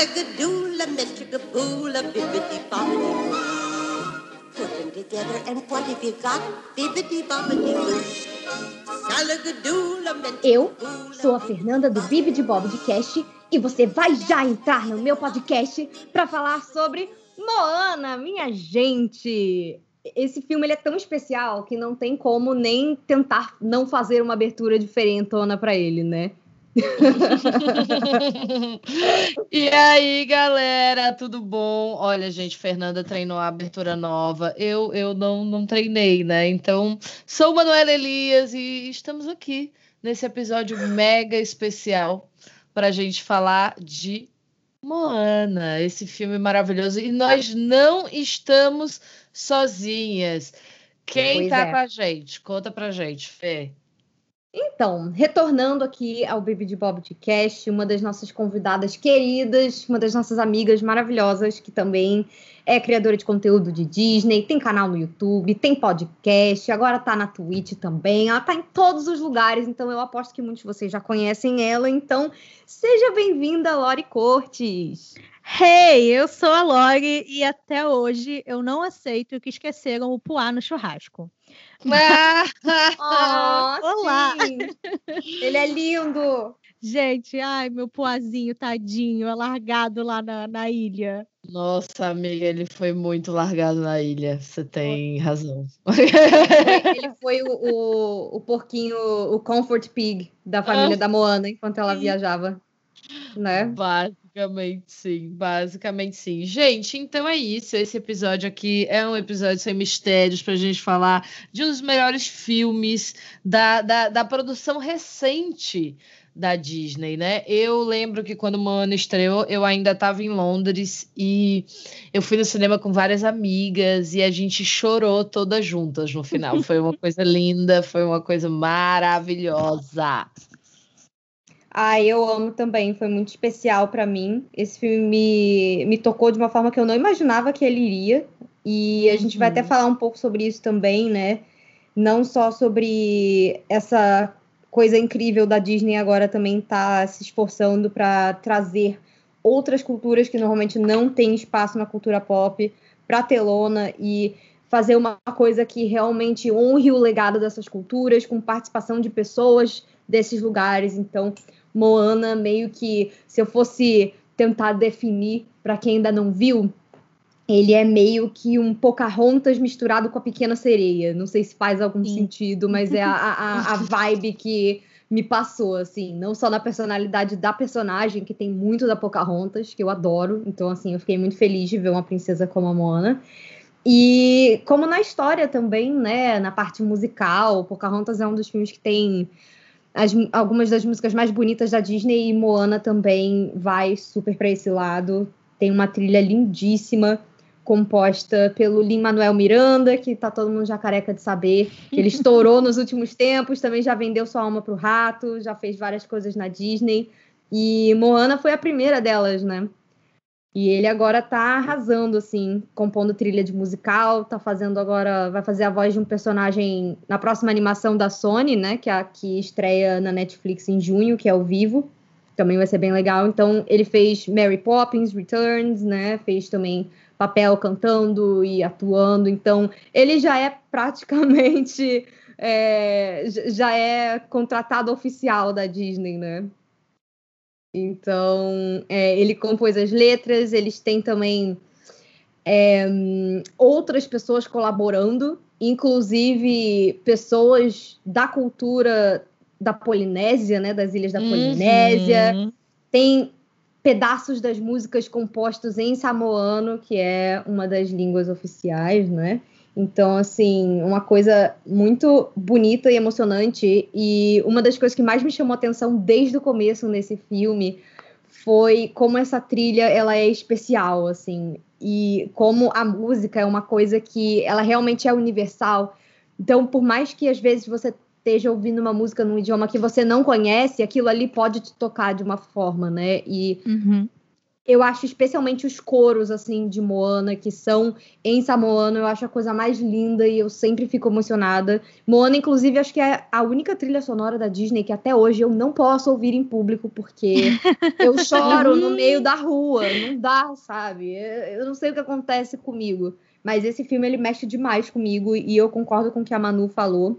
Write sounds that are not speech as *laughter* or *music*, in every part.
Boo. Put them together and what have you got? Bibbidi bobbidi boo. Eu sou a Fernanda do Bibi de Bob de Cast e você vai já entrar no meu podcast para falar sobre Moana, minha gente. Esse filme ele é tão especial que não tem como nem tentar não fazer uma abertura diferentona para ele, né? *laughs* e aí, galera, tudo bom? Olha, gente, Fernanda treinou a abertura nova. Eu, eu não, não treinei, né? Então, sou Manuela Elias e estamos aqui nesse episódio mega especial para a gente falar de Moana, esse filme maravilhoso. E nós não estamos sozinhas. Quem Pois tá é. com a gente? Conta pra gente, Fê. Então, retornando aqui ao Bibi de Bob de Cast, uma das nossas convidadas queridas, uma das nossas amigas maravilhosas, que também é criadora de conteúdo de Disney, tem canal no YouTube, tem podcast, agora tá na Twitch também, ela tá em todos os lugares, então eu aposto que muitos de vocês já conhecem ela, então seja bem-vinda, Lori Cortes. Hey, eu sou a Lori e até hoje eu não aceito que esqueceram o puá no churrasco. *laughs* Oh, Olá. sim. Ele é lindo! Gente, ai, meu puazinho, tadinho, é largado lá na, na ilha. Nossa, amiga, ele foi muito largado na ilha. Você tem razão. Ele *laughs* foi o, o, o porquinho, o comfort pig da família Ah. da Moana enquanto ela viajava, né? Basicamente sim, basicamente sim. Gente, então é isso. Esse episódio aqui é um episódio sem mistérios pra gente falar de um dos melhores filmes da, da, da produção recente da Disney, né? Eu lembro que quando Moana estreou, eu ainda estava em Londres e eu fui no cinema com várias amigas e a gente chorou todas juntas no final. Foi uma coisa linda, foi uma coisa maravilhosa. Ah, eu amo também, foi muito especial pra mim. Esse filme me, me tocou de uma forma que eu não imaginava que ele iria. E a gente vai até Uhum. falar um pouco sobre isso também, né? Não só sobre essa coisa incrível da Disney agora também tá se esforçando para trazer outras culturas que normalmente não têm espaço na cultura pop pra telona e fazer uma coisa que realmente honre o legado dessas culturas com participação de pessoas desses lugares. Então, Moana, meio que se eu fosse tentar definir para quem ainda não viu, ele é meio que um Pocahontas misturado com a Pequena Sereia. Não sei se faz algum Sim. sentido, mas é a, a, a vibe que me passou, assim. Não só na personalidade da personagem, que tem muito da Pocahontas, que eu adoro. Então, assim, eu fiquei muito feliz de ver uma princesa como a Moana. E como na história também, né? Na parte musical, Pocahontas é um dos filmes que tem as- algumas das músicas mais bonitas da Disney e Moana também vai super para esse lado. Tem uma trilha lindíssima composta pelo Lin-Manuel Miranda, que tá todo mundo já careca de saber. que Ele estourou *laughs* nos últimos tempos, também já vendeu sua alma pro rato, já fez várias coisas na Disney. E Moana foi a primeira delas, né? E ele agora tá arrasando, assim, compondo trilha de musical, tá fazendo agora, vai fazer a voz de um personagem na próxima animação da Sony, né? Que é que estreia na Netflix em junho, que é o Vivo. Também vai ser bem legal. Então, ele fez Mary Poppins Returns, né? Fez também papel cantando e atuando. Então, ele já é praticamente. *laughs* é, já é contratado oficial da Disney, né? Então, é, ele compôs as letras, eles têm também é, outras pessoas colaborando, inclusive pessoas da cultura da Polinésia, né, das ilhas da Polinésia. Uhum. Tem pedaços das músicas compostos em samoano, que é uma das línguas oficiais, né? Então, assim, uma coisa muito bonita e emocionante. E uma das coisas que mais me chamou atenção desde o começo nesse filme foi como essa trilha ela é especial, assim, e como a música é uma coisa que ela realmente é universal. Então, por mais que às vezes você esteja ouvindo uma música num idioma que você não conhece, aquilo ali pode te tocar de uma forma, né? E Uhum. Eu acho especialmente os coros assim de Moana que são em samoano, eu acho a coisa mais linda e eu sempre fico emocionada. Moana inclusive acho que é a única trilha sonora da Disney que até hoje eu não posso ouvir em público porque *laughs* eu choro no meio da rua, não dá, sabe? Eu não sei o que acontece comigo, mas esse filme ele mexe demais comigo e eu concordo com o que a Manu falou.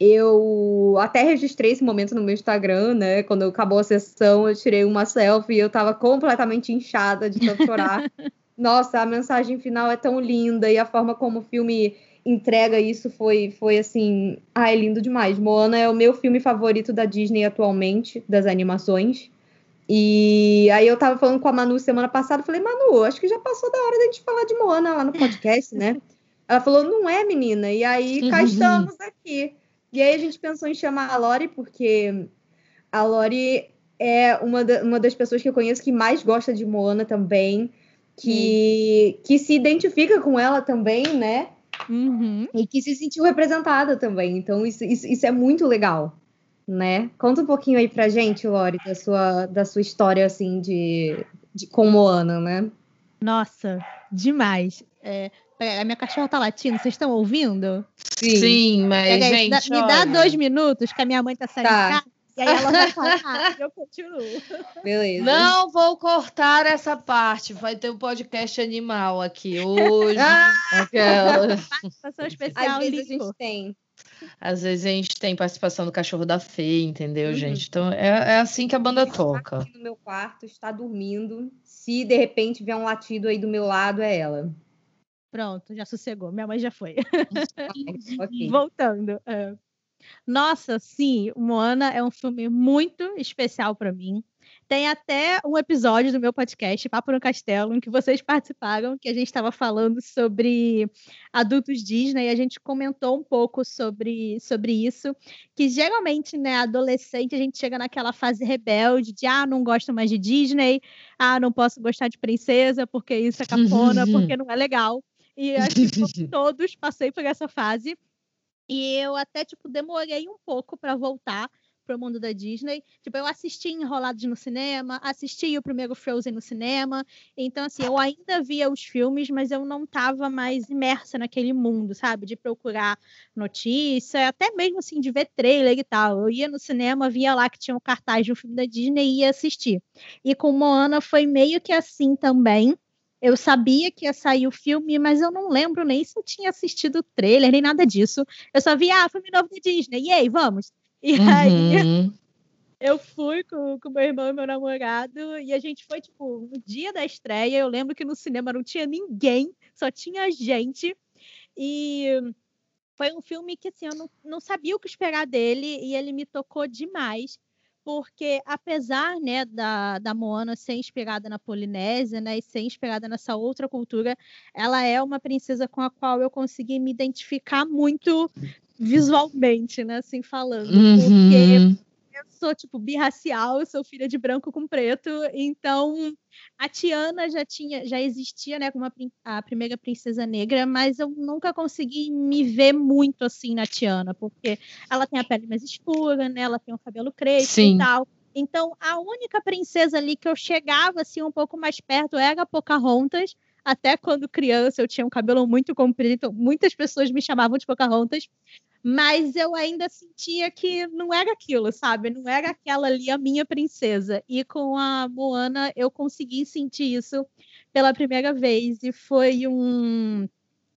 Eu até registrei esse momento no meu Instagram, né? Quando acabou a sessão, eu tirei uma selfie e eu tava completamente inchada de tanto chorar. *laughs* Nossa, a mensagem final é tão linda e a forma como o filme entrega isso foi, foi assim. Ai, lindo demais. Moana é o meu filme favorito da Disney atualmente, das animações. E aí eu tava falando com a Manu semana passada, falei, Manu, acho que já passou da hora da gente falar de Moana lá no podcast, né? *laughs* Ela falou, não é, menina? E aí cá estamos aqui. E aí a gente pensou em chamar a Lori, porque a Lori é uma, da, uma das pessoas que eu conheço que mais gosta de Moana também, que, que se identifica com ela também, né? Uhum. E que se sentiu representada também. Então, isso, isso, isso, é muito legal, né? Conta um pouquinho aí pra gente, Lori, da sua, da sua história, assim, de, de com Moana, né? Nossa, demais. É, a minha cachorra tá latindo, vocês estão ouvindo? Sim, Sim mas, Pega gente. Aí, me dá dois minutos que a minha mãe tá saindo tá. de casa. E aí ela vai falar, *laughs* e eu continuo. Beleza. Não vou cortar essa parte. Vai ter um podcast animal aqui hoje. Ah! Aquela. Participação especial. Às vezes a gente tem. Às vezes a gente tem participação do cachorro da Fê, entendeu, uhum. gente? Então é, é assim que a banda toca. Aqui no meu quarto, está dormindo. Se de repente vier um latido aí do meu lado, é ela. Pronto, já sossegou. Minha mãe já foi. *laughs* okay. *laughs* Voltando. É. Nossa, sim, Moana é um filme muito especial para mim. Tem até um episódio do meu podcast, Papo no Castelo, em que vocês participaram, que a gente estava falando sobre adultos Disney, e a gente comentou um pouco sobre, sobre isso, que geralmente, né, adolescente, a gente chega naquela fase rebelde de, ah, não gosto mais de Disney, ah, não posso gostar de princesa, porque isso é cafona, porque *laughs* não é legal. E *laughs* acho que todos passei por essa fase. E eu até, tipo, demorei um pouco para voltar pro mundo da Disney. Tipo, eu assisti Enrolados no cinema, assisti o primeiro Frozen no cinema. Então, assim, eu ainda via os filmes, mas eu não estava mais imersa naquele mundo, sabe? De procurar notícia, até mesmo, assim, de ver trailer e tal. Eu ia no cinema, via lá que tinha um cartaz de um filme da Disney e ia assistir. E com Moana foi meio que assim também. Eu sabia que ia sair o filme, mas eu não lembro nem se eu tinha assistido o trailer, nem nada disso. Eu só vi, ah, filme novo da Disney, e aí, vamos? *laughs* E uhum. aí eu fui com, com meu irmão e meu namorado, e a gente foi, tipo, no dia da estreia. Eu lembro que no cinema não tinha ninguém, só tinha gente. E foi um filme que, assim, eu não, não sabia o que esperar dele, e ele me tocou demais porque apesar né, da, da Moana ser inspirada na Polinésia né, e ser inspirada nessa outra cultura, ela é uma princesa com a qual eu consegui me identificar muito visualmente, né, assim falando, uhum. porque eu sou tipo birracial, eu sou filha de branco com preto, então a Tiana já tinha, já existia, né, como a, a, primeira princesa negra, mas eu nunca consegui me ver muito assim na Tiana, porque ela tem a pele mais escura, né, ela tem o cabelo crespo Sim. e tal. Então, a única princesa ali que eu chegava assim um pouco mais perto era a Pocahontas, até quando criança eu tinha um cabelo muito comprido, então muitas pessoas me chamavam de Pocahontas, mas eu ainda sentia que não era aquilo, sabe? Não era aquela ali a minha princesa. E com a Moana eu consegui sentir isso pela primeira vez e foi um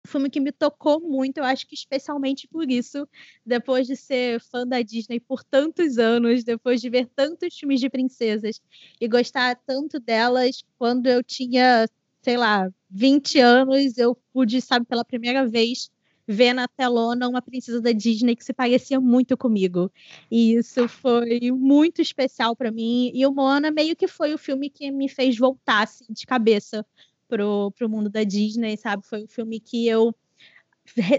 filme que me tocou muito, eu acho que especialmente por isso, depois de ser fã da Disney por tantos anos, depois de ver tantos filmes de princesas e gostar tanto delas, quando eu tinha, sei lá, 20 anos, eu pude, sabe, pela primeira vez ver na telona uma princesa da Disney que se parecia muito comigo. E isso foi muito especial para mim. E o Moana meio que foi o filme que me fez voltar assim, de cabeça pro, pro mundo da Disney, sabe? Foi o filme que eu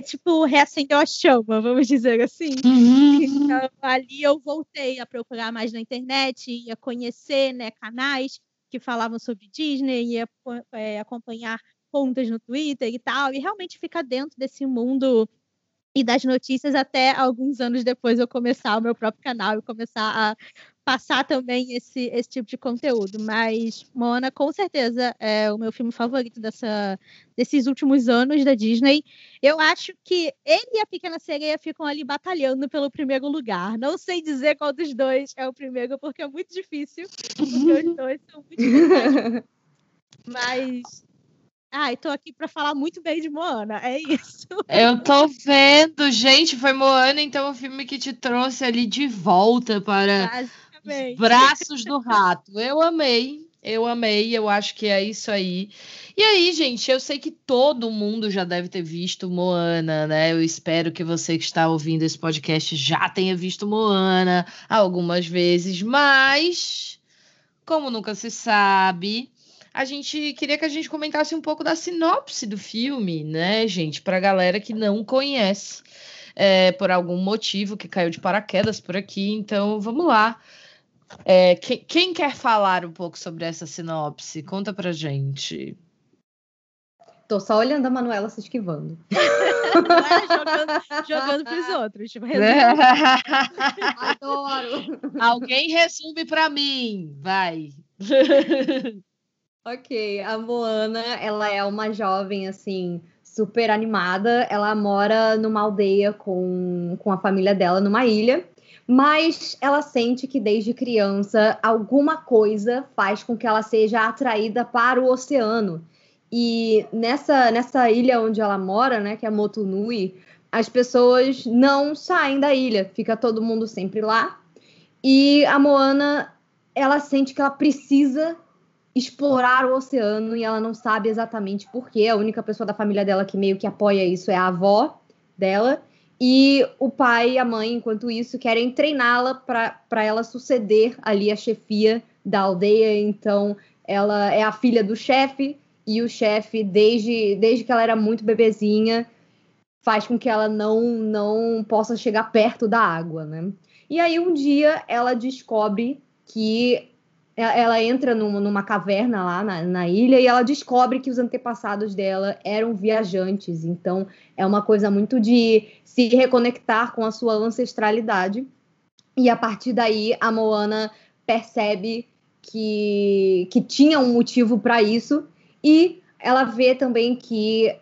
tipo, reacendeu a chama, vamos dizer assim. Uhum. Então, ali eu voltei a procurar mais na internet, ia conhecer né, canais que falavam sobre Disney, ia é, acompanhar contas no Twitter e tal, e realmente ficar dentro desse mundo e das notícias até alguns anos depois eu começar o meu próprio canal e começar a passar também esse, esse tipo de conteúdo. Mas Moana, com certeza, é o meu filme favorito dessa, desses últimos anos da Disney. Eu acho que ele e a Pequena Sereia ficam ali batalhando pelo primeiro lugar. Não sei dizer qual dos dois é o primeiro, porque é muito difícil. Porque os dois são muito. *laughs* Mas Ai, tô aqui para falar muito bem de Moana, é isso. *laughs* Eu tô vendo, gente, foi Moana, então o filme que te trouxe ali de volta para os braços do rato. Eu amei, eu amei, eu acho que é isso aí. E aí, gente, eu sei que todo mundo já deve ter visto Moana, né? Eu espero que você que está ouvindo esse podcast já tenha visto Moana algumas vezes, mas como nunca se sabe, a gente queria que a gente comentasse um pouco da sinopse do filme, né, gente, para a galera que não conhece. É, por algum motivo que caiu de paraquedas por aqui, então vamos lá. É, quem, quem, quer falar um pouco sobre essa sinopse? Conta pra gente. Tô só olhando a Manuela se esquivando. jogando, jogando pros outros. Tipo, *laughs* Adoro. Alguém resume pra mim. Vai. *laughs* Ok, a Moana, ela é uma jovem, assim, super animada. Ela mora numa aldeia com, com a família dela, numa ilha. Mas ela sente que desde criança alguma coisa faz com que ela seja atraída para o oceano. E nessa, nessa ilha onde ela mora, né, que é Motunui, as pessoas não saem da ilha, fica todo mundo sempre lá. E a Moana, ela sente que ela precisa explorar o oceano e ela não sabe exatamente porquê. A única pessoa da família dela que meio que apoia isso é a avó dela. E o pai e a mãe, enquanto isso, querem treiná-la para ela suceder ali a chefia da aldeia. Então, ela é a filha do chefe e o chefe, desde, desde que ela era muito bebezinha, faz com que ela não, não possa chegar perto da água, né? E aí, um dia, ela descobre que ela entra numa, numa caverna lá na, na, ilha e ela descobre que os antepassados dela eram viajantes. Então é uma coisa muito de se reconectar com a sua ancestralidade. E a partir daí a Moana percebe que, que tinha um motivo para isso e ela vê também que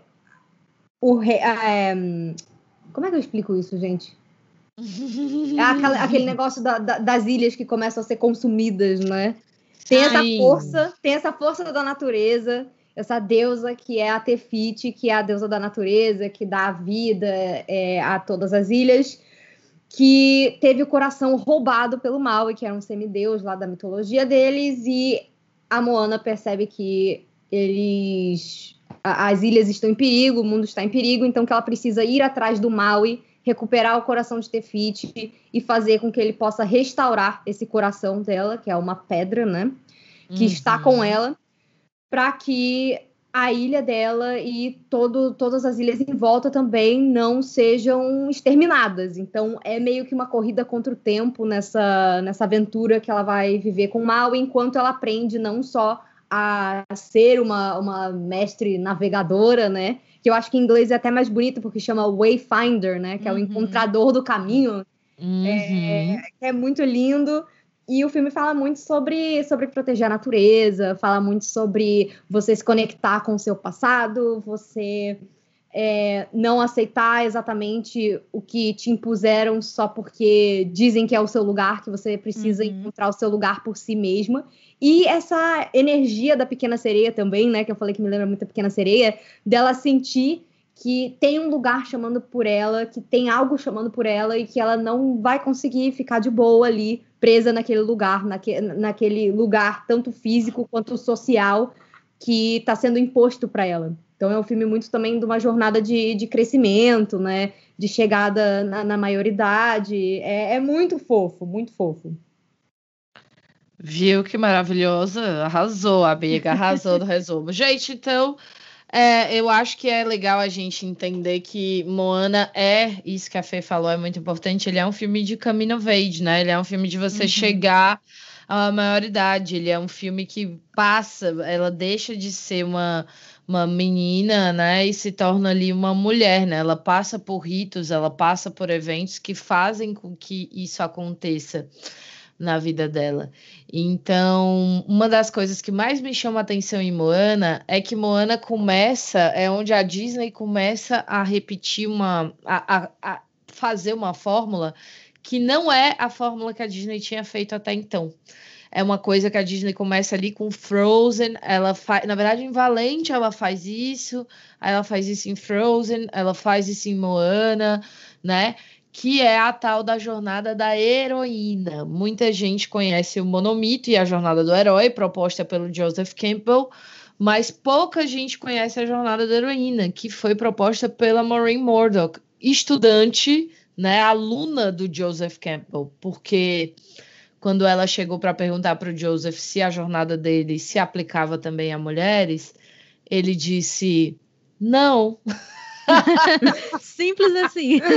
o é, como é que eu explico isso, gente? É aquele, aquele negócio da, da, das ilhas que começam a ser consumidas, né? Tem essa Ai. força, tem essa força da natureza, essa deusa que é a Tefiti, que é a deusa da natureza, que dá a vida é, a todas as ilhas, que teve o coração roubado pelo mal e que era um semideus lá da mitologia deles, e a Moana percebe que eles as ilhas estão em perigo, o mundo está em perigo, então que ela precisa ir atrás do Maui recuperar o coração de Tefiti e fazer com que ele possa restaurar esse coração dela, que é uma pedra, né? Que uhum. está com ela, para que a ilha dela e todo, todas as ilhas em volta também não sejam exterminadas. Então é meio que uma corrida contra o tempo nessa, nessa aventura que ela vai viver com o mal, enquanto ela aprende não só a ser uma, uma mestre navegadora, né? Que eu acho que em inglês é até mais bonito, porque chama Wayfinder, né? Que é o uhum. encontrador do caminho. Uhum. É, é muito lindo. E o filme fala muito sobre, sobre proteger a natureza, fala muito sobre você se conectar com o seu passado, você é, não aceitar exatamente o que te impuseram só porque dizem que é o seu lugar, que você precisa uhum. encontrar o seu lugar por si mesma. E essa energia da Pequena Sereia também, né? Que eu falei que me lembra muito a Pequena Sereia, dela sentir que tem um lugar chamando por ela, que tem algo chamando por ela e que ela não vai conseguir ficar de boa ali, presa naquele lugar, naque, naquele lugar tanto físico quanto social que está sendo imposto para ela. Então é um filme muito também de uma jornada de, de crescimento, né? De chegada na, na maioridade. É, é muito fofo, muito fofo. Viu que maravilhosa? Arrasou, amiga, arrasou no *laughs* resumo. Gente, então, é, eu acho que é legal a gente entender que Moana é, isso que a Fê falou, é muito importante, ele é um filme de caminho age, né? Ele é um filme de você uhum. chegar à maioridade, ele é um filme que passa, ela deixa de ser uma, uma menina, né, e se torna ali uma mulher, né? Ela passa por ritos, ela passa por eventos que fazem com que isso aconteça na vida dela. Então, uma das coisas que mais me chama a atenção em Moana é que Moana começa, é onde a Disney começa a repetir uma. a, a, a fazer uma fórmula que não é a fórmula que a Disney tinha feito até então. É uma coisa que a Disney começa ali com Frozen, ela faz, na verdade, em Valente ela faz isso, ela faz isso em Frozen, ela faz isso em Moana, né? que é a tal da jornada da heroína. Muita gente conhece o monomito e a jornada do herói, proposta pelo Joseph Campbell, mas pouca gente conhece a jornada da heroína, que foi proposta pela Maureen Murdoch, estudante, né, aluna do Joseph Campbell, porque quando ela chegou para perguntar para o Joseph se a jornada dele se aplicava também a mulheres, ele disse: não. *laughs* Simples assim. *laughs*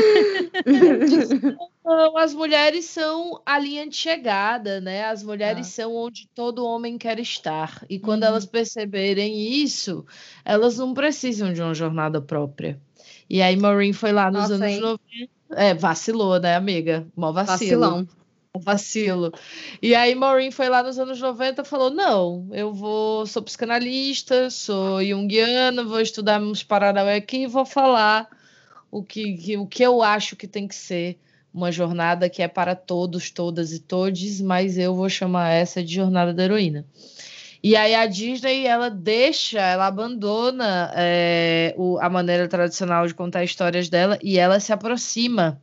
Não, as mulheres são a linha de chegada, né? As mulheres ah. são onde todo homem quer estar. E quando uhum. elas perceberem isso, elas não precisam de uma jornada própria. E aí Maureen foi lá nos Nossa, anos hein? 90. É, vacilou, né, amiga? Mó vacilo. Vacilão vacilo. E aí Maureen foi lá nos anos 90 e falou: não, eu vou, sou psicanalista, sou junguiana, vou estudar uns paranauê aqui e vou falar o que, que, o que eu acho que tem que ser uma jornada que é para todos, todas e todes, mas eu vou chamar essa de jornada da heroína. E aí a Disney ela deixa, ela abandona é, o, a maneira tradicional de contar histórias dela e ela se aproxima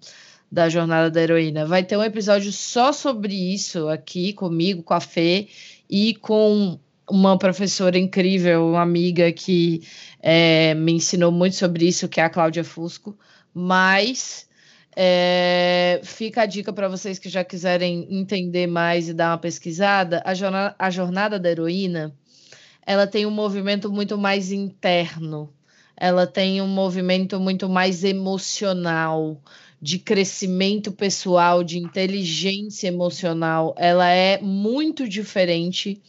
da jornada da heroína. Vai ter um episódio só sobre isso aqui comigo, com a Fê e com uma professora incrível, uma amiga que é, me ensinou muito sobre isso, que é a Cláudia Fusco. Mas é, fica a dica para vocês que já quiserem entender mais e dar uma pesquisada. A jornada, a jornada da heroína ela tem um movimento muito mais interno. Ela tem um movimento muito mais emocional de crescimento pessoal, de inteligência emocional, ela é muito diferente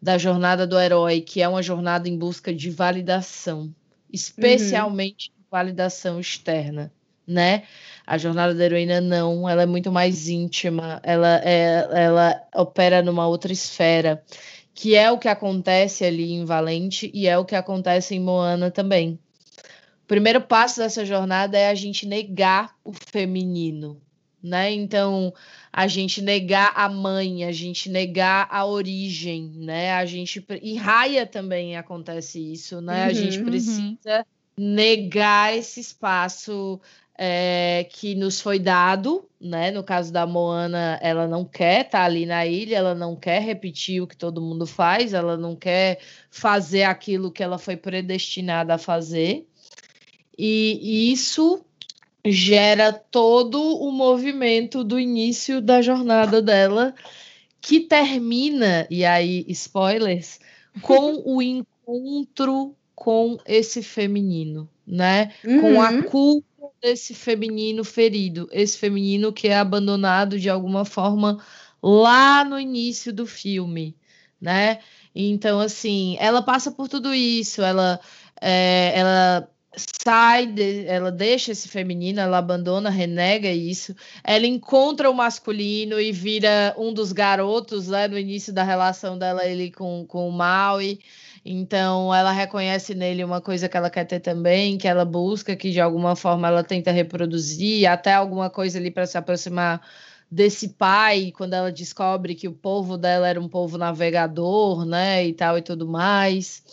da jornada do herói, que é uma jornada em busca de validação, especialmente uhum. validação externa, né? A jornada da heroína não, ela é muito mais íntima, ela, é, ela opera numa outra esfera, que é o que acontece ali em Valente e é o que acontece em Moana também. O primeiro passo dessa jornada é a gente negar o feminino, né? Então, a gente negar a mãe, a gente negar a origem, né? A gente e Raia também acontece isso, né? Uhum, a gente uhum. precisa uhum. negar esse espaço é, que nos foi dado, né? No caso da Moana, ela não quer estar tá ali na ilha, ela não quer repetir o que todo mundo faz, ela não quer fazer aquilo que ela foi predestinada a fazer. E isso gera todo o movimento do início da jornada dela, que termina, e aí, spoilers, com *laughs* o encontro com esse feminino, né? Uhum. Com a uhum. culpa desse feminino ferido, esse feminino que é abandonado de alguma forma lá no início do filme, né? Então, assim, ela passa por tudo isso, ela, é, ela sai, de, ela deixa esse feminino, ela abandona, renega isso. Ela encontra o masculino e vira um dos garotos né, no início da relação dela ele com, com o Maui. Então ela reconhece nele uma coisa que ela quer ter também, que ela busca, que de alguma forma ela tenta reproduzir, até alguma coisa ali para se aproximar desse pai, quando ela descobre que o povo dela era um povo navegador, né, e tal e tudo mais.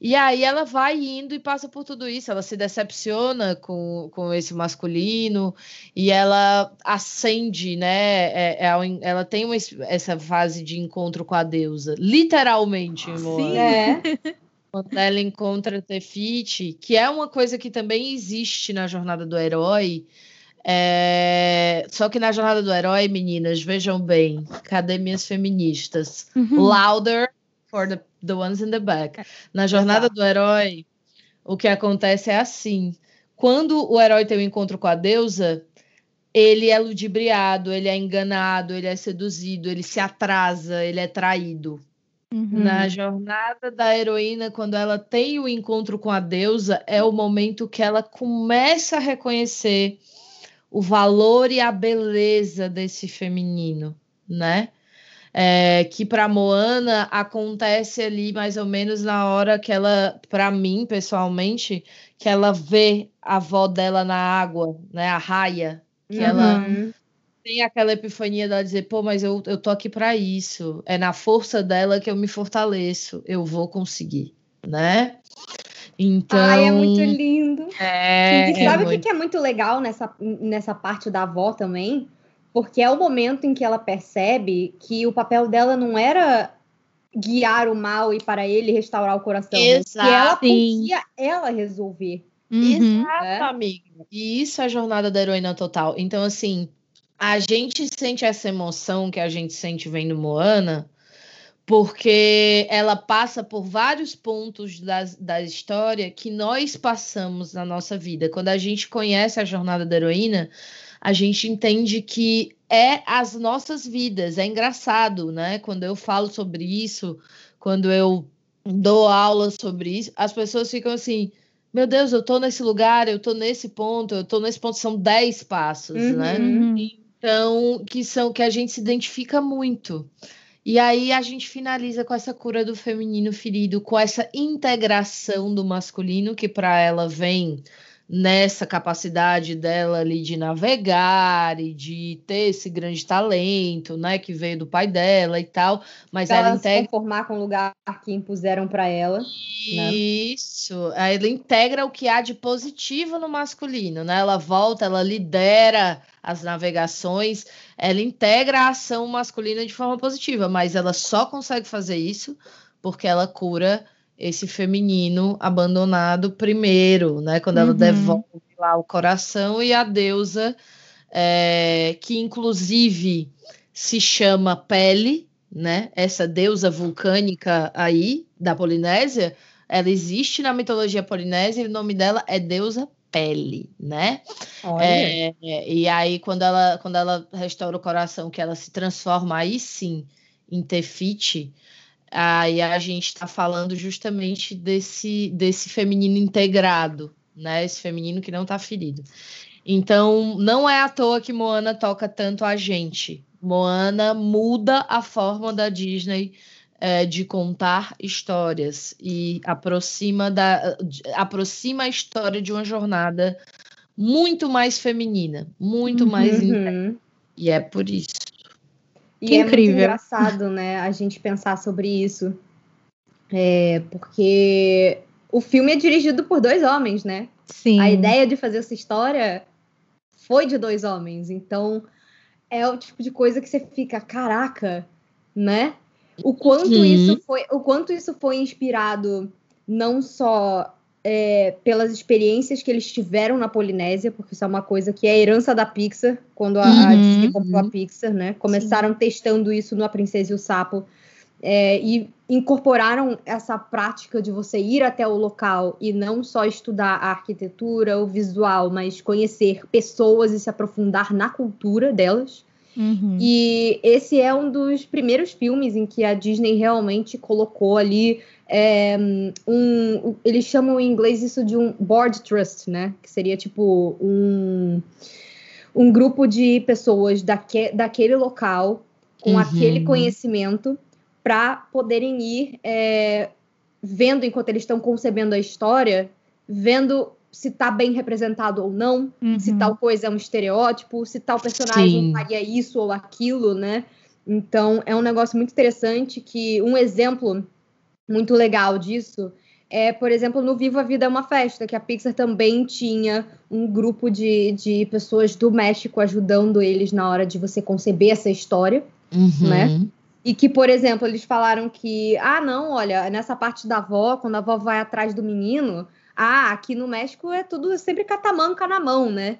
E aí ela vai indo e passa por tudo isso. Ela se decepciona com, com esse masculino e ela acende, né? É, é, ela tem uma, essa fase de encontro com a deusa, literalmente, amor. Sim, é. *laughs* Quando ela encontra Tefiti, que é uma coisa que também existe na jornada do herói. É... Só que na jornada do herói, meninas, vejam bem, cadê minhas feministas? Uhum. Louder for the, the ones in the back. É, Na jornada Exato. do herói, o que acontece é assim: quando o herói tem um encontro com a deusa, ele é ludibriado, ele é enganado, ele é seduzido, ele se atrasa, ele é traído. Uhum. Na jornada da heroína, quando ela tem o encontro com a deusa, é o momento que ela começa a reconhecer o valor e a beleza desse feminino né? É, que para Moana acontece ali mais ou menos na hora que ela, para mim pessoalmente, que ela vê a avó dela na água, né? A raia, que uhum. ela tem aquela epifania dela dizer, pô, mas eu, eu tô aqui para isso. É na força dela que eu me fortaleço. Eu vou conseguir, né? Então. Ai, é muito lindo. É, e sabe é o muito... que é muito legal nessa, nessa parte da avó também? Porque é o momento em que ela percebe que o papel dela não era guiar o mal e para ele restaurar o coração. Exato. Que ela podia ela resolver. Uhum. Exato, né? amigo. E isso é a jornada da heroína total. Então, assim, a gente sente essa emoção que a gente sente vendo Moana, porque ela passa por vários pontos da, da história que nós passamos na nossa vida. Quando a gente conhece a jornada da heroína, a gente entende que é as nossas vidas. É engraçado, né? Quando eu falo sobre isso, quando eu dou aula sobre isso, as pessoas ficam assim: meu Deus, eu tô nesse lugar, eu tô nesse ponto, eu tô nesse ponto, são 10 passos, né? uhum. né? Então, que são que a gente se identifica muito. E aí a gente finaliza com essa cura do feminino ferido, com essa integração do masculino que para ela vem nessa capacidade dela ali de navegar e de ter esse grande talento, né, que veio do pai dela e tal, mas ela, ela integra se conformar com o lugar que impuseram para ela. Né? Isso, né? ela integra o que há de positivo no masculino, né? Ela volta, ela lidera as navegações, ela integra a ação masculina de forma positiva, mas ela só consegue fazer isso porque ela cura esse feminino abandonado primeiro, né? Quando ela uhum. devolve lá o coração e a deusa, é, que inclusive se chama Pele, né? Essa deusa vulcânica aí da Polinésia, ela existe na mitologia polinésia e o nome dela é deusa Pele, né? É, e aí quando ela quando ela restaura o coração, que ela se transforma aí sim em Tefiti, Aí a gente está falando justamente desse, desse feminino integrado, né? Esse feminino que não está ferido. Então, não é à toa que Moana toca tanto a gente. Moana muda a forma da Disney é, de contar histórias e aproxima, da, aproxima a história de uma jornada muito mais feminina, muito uhum. mais. E é por isso. E que é incrível. muito engraçado, né, a gente pensar sobre isso. É, porque o filme é dirigido por dois homens, né? Sim. A ideia de fazer essa história foi de dois homens. Então, é o tipo de coisa que você fica, caraca, né? O quanto isso foi, o quanto isso foi inspirado não só é, pelas experiências que eles tiveram na Polinésia, porque isso é uma coisa que é herança da Pixar, quando a, uhum, a Disney comprou a Pixar, né? Começaram Sim. testando isso no A Princesa e o Sapo. É, e incorporaram essa prática de você ir até o local e não só estudar a arquitetura, o visual, mas conhecer pessoas e se aprofundar na cultura delas. Uhum. E esse é um dos primeiros filmes em que a Disney realmente colocou ali é, um, eles chamam em inglês isso de um board trust, né? Que seria tipo um, um grupo de pessoas daque, daquele local com uhum. aquele conhecimento para poderem ir é, vendo enquanto eles estão concebendo a história, vendo se está bem representado ou não, uhum. se tal coisa é um estereótipo, se tal personagem Sim. faria isso ou aquilo, né? Então é um negócio muito interessante que um exemplo muito legal disso é, por exemplo, no Viva a Vida é uma Festa, que a Pixar também tinha um grupo de, de pessoas do México ajudando eles na hora de você conceber essa história, uhum. né? E que, por exemplo, eles falaram que, ah, não, olha, nessa parte da avó, quando a avó vai atrás do menino, ah, aqui no México é tudo sempre catamanca na mão, né?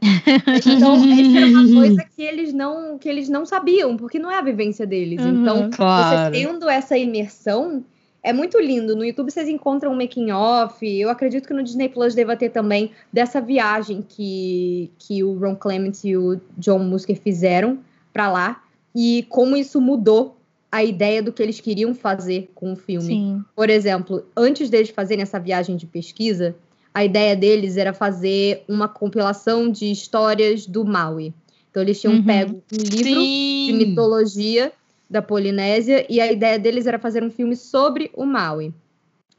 Então, isso era uma *laughs* coisa que eles não que eles não sabiam, porque não é a vivência deles. Uhum, então, claro. você tendo essa imersão, é muito lindo. No YouTube vocês encontram um making off. Eu acredito que no Disney Plus deva ter também dessa viagem que, que o Ron Clements e o John Musker fizeram para lá e como isso mudou a ideia do que eles queriam fazer com o filme. Sim. Por exemplo, antes deles fazerem essa viagem de pesquisa, a ideia deles era fazer uma compilação de histórias do Maui. Então eles tinham uhum. pego um livro Sim. de mitologia da Polinésia e a ideia deles era fazer um filme sobre o Maui.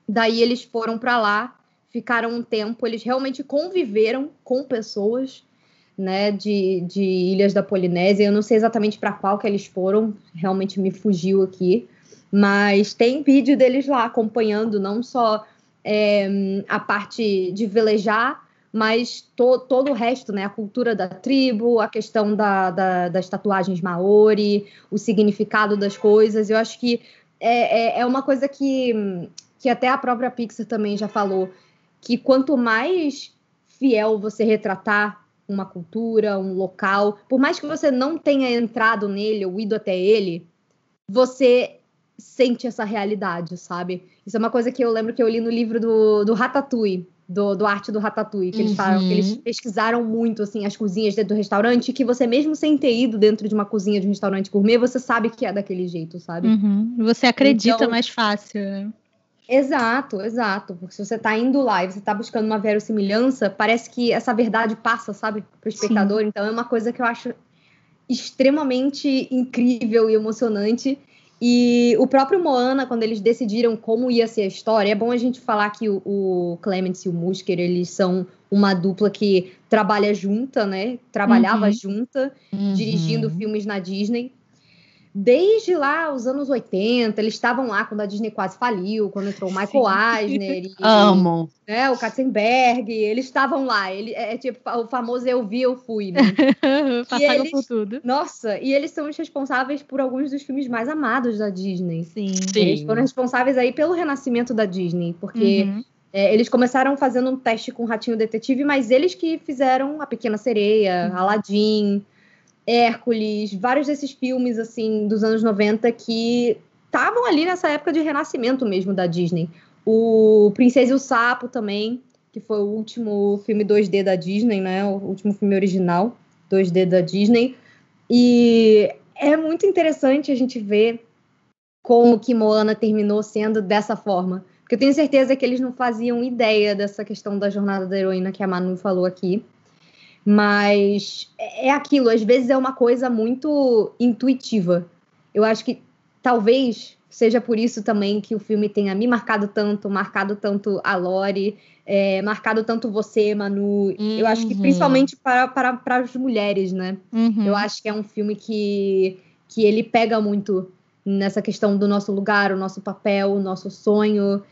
Daí eles foram para lá, ficaram um tempo, eles realmente conviveram com pessoas né, de, de ilhas da Polinésia. Eu não sei exatamente para qual que eles foram, realmente me fugiu aqui, mas tem vídeo deles lá acompanhando não só é, a parte de velejar, mas to, todo o resto, né? A cultura da tribo, a questão da, da, das tatuagens maori, o significado das coisas. Eu acho que é, é, é uma coisa que, que até a própria Pixar também já falou, que quanto mais fiel você retratar uma cultura, um local, por mais que você não tenha entrado nele ou ido até ele, você sente essa realidade, sabe? Isso é uma coisa que eu lembro que eu li no livro do, do Ratatouille, do, do Arte do Ratatouille, que eles uhum. falam que eles pesquisaram muito, assim, as cozinhas dentro do restaurante, que você mesmo sem ter ido dentro de uma cozinha de um restaurante gourmet, você sabe que é daquele jeito, sabe? Uhum. Você acredita então, mais fácil, né? Exato, exato. Porque se você está indo lá e você está buscando uma verossimilhança, parece que essa verdade passa, sabe, para o espectador. Sim. Então é uma coisa que eu acho extremamente incrível e emocionante. E o próprio Moana, quando eles decidiram como ia ser a história, é bom a gente falar que o, o Clements e o Musker, eles são uma dupla que trabalha junta, né? Trabalhava uhum. junta, uhum. dirigindo filmes na Disney desde lá os anos 80, eles estavam lá quando a Disney quase faliu, quando entrou o Michael Eisner e, Amo. Né, o Katzenberg, eles estavam lá. Ele é, é tipo o famoso eu vi, eu fui, né? *laughs* Passaram eles, por tudo. Nossa, e eles são os responsáveis por alguns dos filmes mais amados da Disney. Sim. Sim. Eles foram responsáveis aí pelo renascimento da Disney, porque uhum. É, eles começaram fazendo um teste com o Ratinho Detetive, mas eles que fizeram A Pequena Sereia, uhum. Aladdin, Hércules, vários desses filmes assim dos anos 90 que estavam ali nessa época de renascimento mesmo da Disney. O Princesa e o Sapo também, que foi o último filme 2D da Disney, né? O último filme original 2D da Disney. E é muito interessante a gente ver como que Moana terminou sendo dessa forma. Porque eu tenho certeza que eles não faziam ideia dessa questão da jornada da heroína que a Manu falou aqui. Mas é, é aquilo, às vezes é uma coisa muito intuitiva. Eu acho que talvez seja por isso também que o filme tenha me marcado tanto, marcado tanto a Lori, é, marcado tanto você, Manu. Uhum. Eu acho que uhum. principalmente para, para, para as mulheres, né? Uhum. Eu acho que é um filme que, que ele pega muito nessa questão do nosso lugar, o nosso papel, o nosso sonho.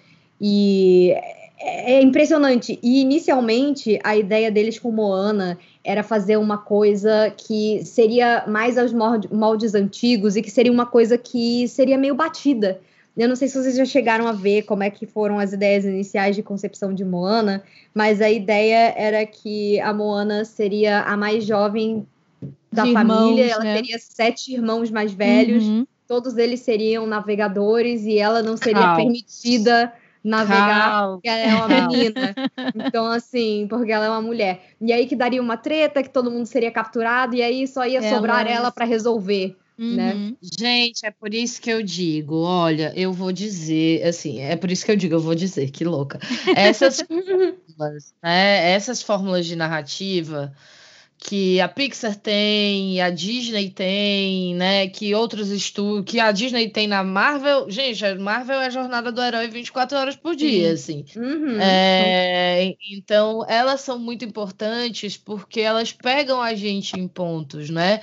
E é, é impressionante. E inicialmente a ideia deles com Moana era fazer uma coisa que seria mais aos moldes antigos e que seria uma coisa que seria meio batida. Eu não sei se vocês já chegaram a ver como é que foram as ideias iniciais de concepção de Moana, mas a ideia era que a Moana seria a mais jovem da de família, irmãos, ela né? teria sete irmãos mais velhos, uhum. todos eles seriam navegadores e ela não seria permitida navegar Calma. porque ela é uma menina. Então, assim, porque ela é uma mulher. E aí que daria uma treta, que todo mundo seria capturado, e aí só ia é, sobrar ela para resolver. Né? Uhum. Né? Gente, é por isso que eu digo, olha, eu vou dizer, assim, é por isso que eu digo, eu vou dizer, que louca. Essas *laughs* fórmulas, né, essas fórmulas de narrativa, que a Pixar tem, a Disney tem, né? Que outros estúdios, que a Disney tem na Marvel. Gente, a Marvel é a jornada do herói 24 horas por dia, Sim. assim. Uhum. É, então, elas são muito importantes porque elas pegam a gente em pontos, né?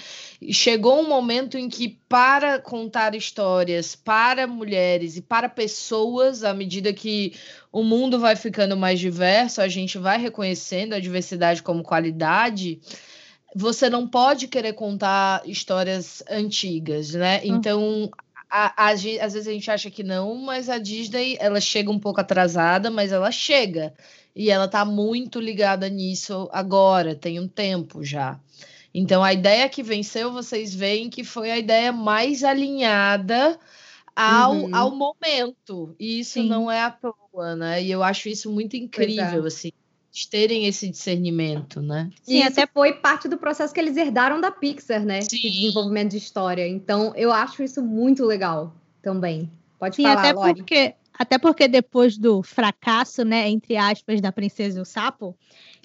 Chegou um momento em que, para contar histórias para mulheres e para pessoas, à medida que o mundo vai ficando mais diverso, a gente vai reconhecendo a diversidade como qualidade. Você não pode querer contar histórias antigas, né? Hum. Então, a, a, às vezes a gente acha que não, mas a Disney ela chega um pouco atrasada, mas ela chega. E ela tá muito ligada nisso agora, tem um tempo já. Então a ideia que venceu, vocês veem que foi a ideia mais alinhada ao, uhum. ao momento. E isso Sim. não é à toa, né? E eu acho isso muito incrível, é. assim, terem esse discernimento, né? Sim, isso até foi parte do processo que eles herdaram da Pixar, né? Sim. De desenvolvimento de história. Então, eu acho isso muito legal também. Pode Sim, falar, até Lori. porque até porque depois do fracasso, né, entre aspas, da Princesa e o Sapo,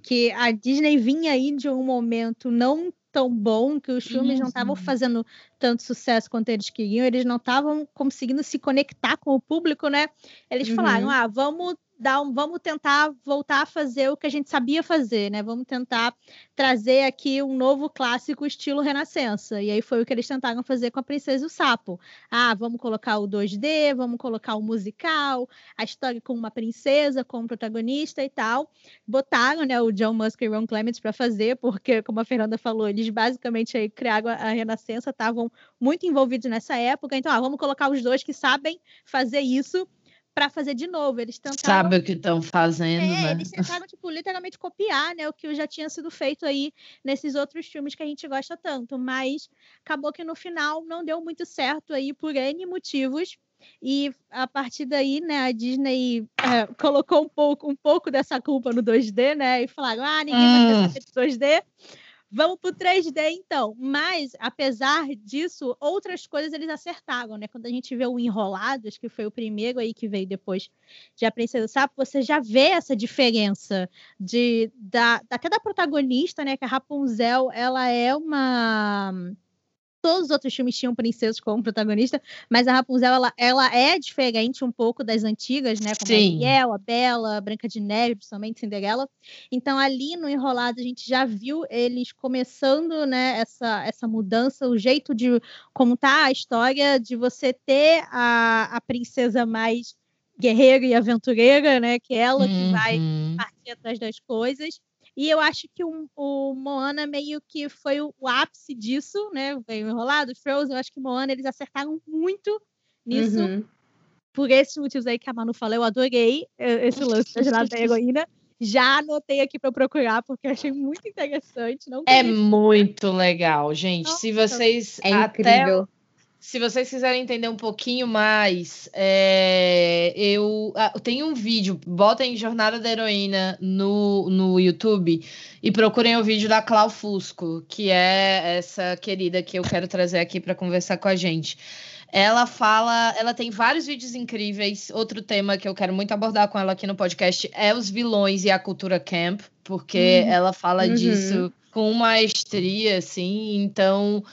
que a Disney vinha aí de um momento não tão bom, que os filmes uhum. não estavam fazendo tanto sucesso quanto eles queriam, eles não estavam conseguindo se conectar com o público, né? Eles uhum. falaram: ah, vamos dar um, vamos tentar voltar a fazer o que a gente sabia fazer, né? Vamos tentar trazer aqui um novo clássico estilo Renascença. E aí foi o que eles tentaram fazer com a Princesa e o Sapo. Ah, vamos colocar o 2D, vamos colocar o musical, a história com uma princesa como protagonista e tal. Botaram, né, o John Musk e Ron Clements para fazer, porque como a Fernanda falou, eles basicamente aí criaram a Renascença, estavam muito envolvidos nessa época. Então, ah, vamos colocar os dois que sabem fazer isso para fazer de novo. Eles tentaram. Sabe o que estão fazendo, é, né? Eles tentaram, tipo, literalmente copiar, né? O que já tinha sido feito aí nesses outros filmes que a gente gosta tanto. Mas acabou que no final não deu muito certo aí por N motivos. E a partir daí, né, a Disney é, *laughs* colocou um pouco, um pouco dessa culpa no 2D, né? E falaram: ah, ninguém hum. vai de 2D. Vamos para o 3D, então. Mas, apesar disso, outras coisas eles acertaram, né? Quando a gente vê o Enrolados, que foi o primeiro aí que veio depois de A Princesa do Sapo, você já vê essa diferença de, da, até da protagonista, né? Que a Rapunzel, ela é uma todos os outros filmes tinham princesas como protagonista, mas a Rapunzel ela, ela é diferente um pouco das antigas, né? Como Sim. a Ariel, a Bela, a Branca de Neve, principalmente Cinderela. Então ali no Enrolado a gente já viu eles começando, né, essa, essa mudança, o jeito de contar a história, de você ter a, a princesa mais guerreira e aventureira, né? Que é ela uhum. que vai uhum. partir atrás das coisas. E eu acho que o, o Moana meio que foi o, o, ápice disso, né? Veio enrolado, Frozen, eu acho que Moana eles acertaram muito nisso. Uhum. Por esses motivos aí que a Manu falou, eu adorei eh, esse lance da jornada da heroína. Já anotei aqui para procurar, porque achei muito interessante. Não é muito legal, gente. Nossa, Se vocês. É incrível. Se vocês quiserem entender um pouquinho mais, é, eu ah, tenho um vídeo, botem Jornada da Heroína no, no YouTube e procurem o vídeo da Clau Fusco, que é essa querida que eu quero trazer aqui para conversar com a gente. Ela fala, ela tem vários vídeos incríveis. Outro tema que eu quero muito abordar com ela aqui no podcast é os vilões e a cultura camp, porque uhum. ela fala uhum. disso com maestria, assim. Então,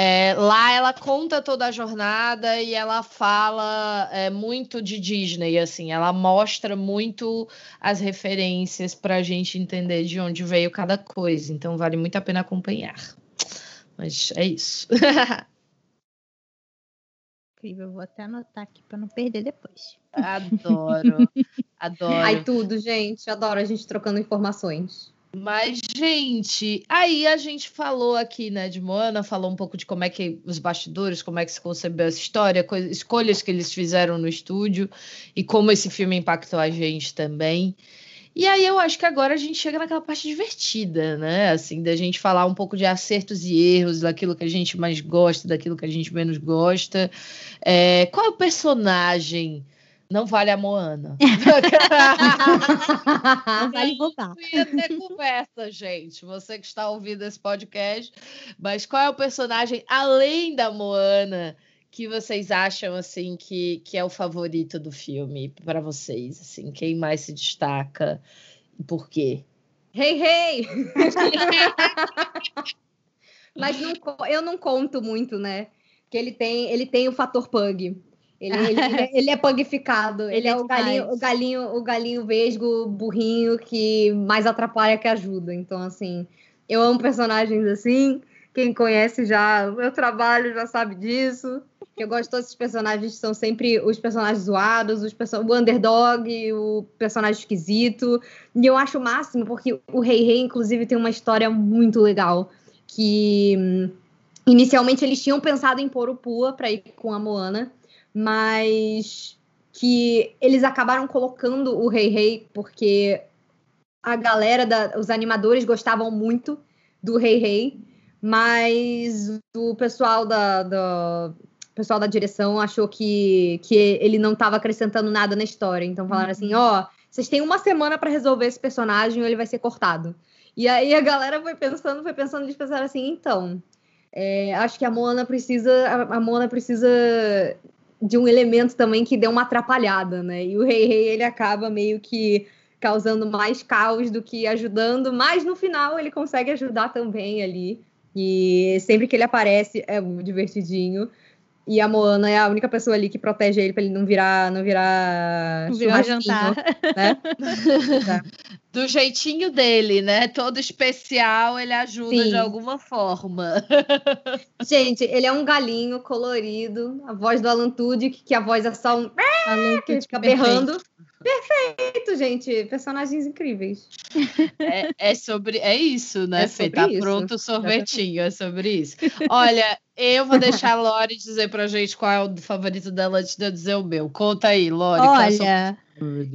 é, lá ela conta toda a jornada e ela fala é, muito de Disney, assim, ela mostra muito as referências para a gente entender de onde veio cada coisa. Então vale muito a pena acompanhar. Mas é isso. *laughs* Incrível, vou até anotar aqui para não perder depois. Adoro, *laughs* adoro. Ai, tudo, gente. Adoro a gente trocando informações. Mas, gente, aí a gente falou aqui, né, de Moana, falou um pouco de como é que os bastidores, como é que se concebeu essa história, escolhas que eles fizeram no estúdio e como esse filme impactou a gente também. E aí eu acho que agora a gente chega naquela parte divertida, né? Assim, da gente falar um pouco de acertos e erros, daquilo que a gente mais gosta, daquilo que a gente menos gosta. É, qual é o personagem? Não vale a Moana. *laughs* não vale roubar. Ia ter conversa, gente. Você que está ouvindo esse podcast. Mas qual é o personagem, além da Moana, que vocês acham assim que, que é o favorito do filme para vocês? Assim, quem mais se destaca e por quê? Hey, *laughs* hey! Mas não, eu não conto muito, né? Que ele tem, ele tem o fator pug. Ele, ele, ele, é *laughs* pugificado. Ele, ele é, é o galinho, o galinho, o galinho vesgo, burrinho que mais atrapalha que ajuda. Então, assim, eu amo personagens assim. Quem conhece já o meu trabalho já sabe disso. Eu gosto de todos esses personagens que são sempre os personagens zoados, os person o underdog, o personagem esquisito. E eu acho o máximo, porque o Rei Rei, inclusive, tem uma história muito legal. Que hum, inicialmente eles tinham pensado em pôr o Pua para ir com a Moana mas que eles acabaram colocando o Rei Rei porque a galera, da, os animadores gostavam muito do Rei Rei, mas o pessoal da, da pessoal da direção achou que, que ele não estava acrescentando nada na história. Então falaram assim, uhum. ó, oh, vocês têm uma semana para resolver esse personagem ou ele vai ser cortado. E aí a galera foi pensando, foi pensando, eles pensaram assim, então, é, acho que a Moana precisa, a, a Moana precisa de um elemento também que deu uma atrapalhada, né? E o Rei Rei ele acaba meio que causando mais caos do que ajudando, mas no final ele consegue ajudar também ali. que sempre que ele aparece é muito divertidinho. E a Moana é a única pessoa ali que protege ele para ele não virar, não virar, não virar jantar, né? *laughs* Do jeitinho dele, né? Todo especial, ele ajuda Sim. de alguma forma. Gente, ele é um galinho colorido, a voz do Alan Tudyk, que a voz é só um Alan *laughs* que fica berrando. Perfeito, gente. Personagens incríveis. É, é sobre. É isso, né, é Fê? Tá isso. pronto o sorvetinho, é sobre isso. *laughs* Olha, eu vou deixar a Lori dizer pra gente qual é o favorito dela antes de eu dizer o meu. Conta aí, Lori. Olha,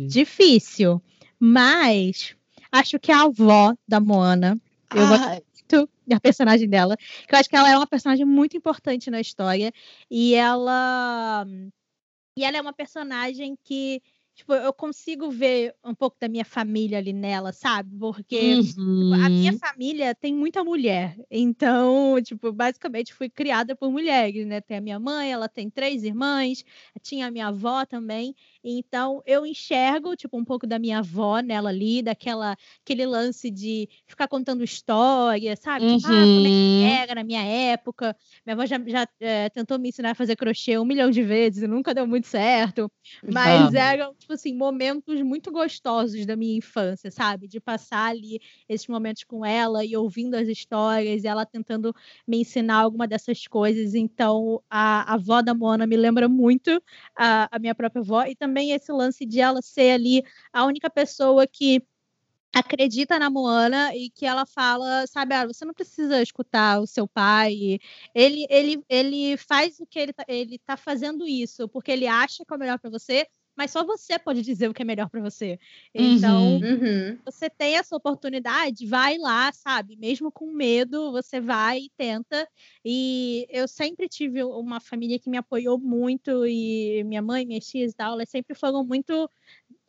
difícil. Mas acho que a avó da Moana. Eu gosto muito da personagem dela. Que eu acho que ela é uma personagem muito importante na história. E ela. E ela é uma personagem que tipo, eu consigo ver um pouco da minha família ali nela, sabe? Porque uhum. tipo, a minha uhum. família tem muita mulher. Então, tipo, basicamente fui criada por mulheres, né? Tem a minha mãe, ela tem três irmãs, tinha a minha avó também. Então, eu enxergo, tipo, um pouco da minha avó nela ali, daquela aquele lance de ficar contando história, sabe? Tipo, uhum. ah, como é que uhum. era na minha época. Minha avó já, já é, tentou me ensinar a fazer crochê um milhão de vezes e nunca deu muito certo. Mas eram, tipo assim, momentos muito gostosos da minha infância, sabe? De passar ali esses momentos com ela e ouvindo as histórias e ela tentando me ensinar alguma dessas coisas. Então, a, a avó da Mona me lembra muito a, a minha própria avó e também também esse lance de ela ser ali a única pessoa que acredita na Moana e que ela fala, sabe, ah, você não precisa escutar o seu pai. Ele ele ele faz o que ele tá, ele tá fazendo isso porque ele acha que é o melhor para você, mas só você pode dizer o que é melhor para você. Então, uhum, uhum. você tem essa oportunidade, vai lá, sabe? Mesmo com medo, você vai e tenta. E eu sempre tive uma família que me apoiou muito, e minha mãe, minhas tias e tal, elas sempre foram muito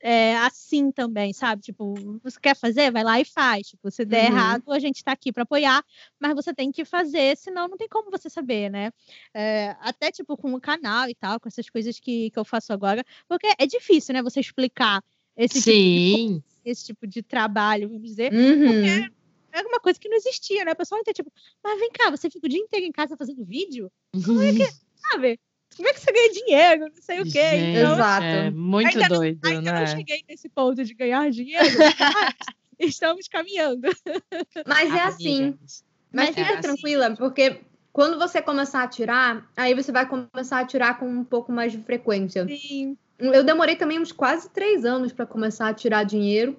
é, assim também, sabe? Tipo, você quer fazer? Vai lá e faz. Tipo, se der uhum. errado, a gente está aqui para apoiar, mas você tem que fazer, senão não tem como você saber, né? É, até, tipo, com o canal e tal, com essas coisas que, que eu faço agora, porque é difícil, né? Você explicar esse, Sim. Tipo, de, esse tipo de trabalho, vamos dizer, uhum. porque é uma coisa que não existia, né? A pessoa não tem, tipo, mas vem cá, você fica o dia inteiro em casa fazendo vídeo? Como é que, *laughs* sabe? Como é que você ganha dinheiro? Não sei o quê. Gente, então, assim, é muito ainda doido, não, ainda né? não cheguei nesse ponto de ganhar dinheiro, *laughs* estamos caminhando. Mas é assim. Mas fica é tranquila, assim. porque quando você começar a tirar, aí você vai começar a tirar com um pouco mais de frequência. Sim. Eu demorei também uns quase três anos para começar a tirar dinheiro.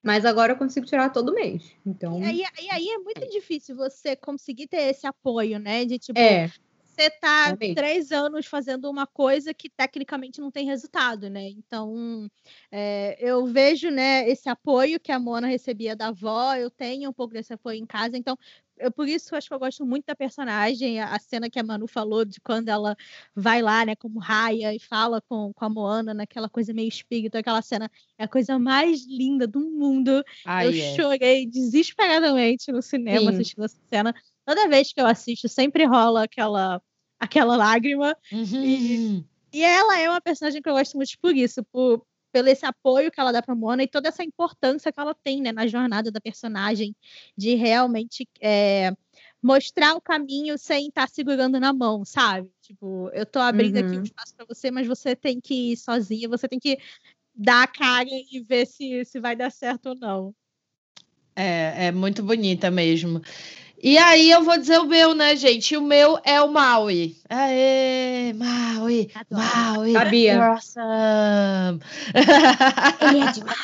Mas agora eu consigo tirar todo mês. Então. E aí, e aí, é muito difícil você conseguir ter esse apoio, né? De tipo, é você tá três anos fazendo uma coisa que tecnicamente não tem resultado, né? Então, é, eu vejo, né, esse apoio que a Mona recebia da avó, eu tenho um pouco desse apoio em casa, então eu, por isso acho que eu gosto muito da personagem, a, a, cena que a Manu falou de quando ela vai lá, né, como raia e fala com, com a Moana naquela coisa meio espírito, aquela cena é a coisa mais linda do mundo. Ai, eu é. chorei desesperadamente no cinema Sim. assistindo essa cena. Toda vez que eu assisto, sempre rola aquela aquela lágrima. Uhum. E, e ela é uma personagem que eu gosto muito por isso, por, pelo esse apoio que ela dá para Mona e toda essa importância que ela tem né, na jornada da personagem de realmente é, mostrar o caminho sem estar tá segurando na mão, sabe? Tipo, eu tô abrindo uhum. aqui um espaço para você, mas você tem que ir sozinha, você tem que dar a cara e ver se, se vai dar certo ou não. É, é muito bonita mesmo. E aí eu vou dizer o meu, né, gente? O meu é o Maui. Aê, Maui, Maui. Sabia. Awesome. Ele é *laughs* demais.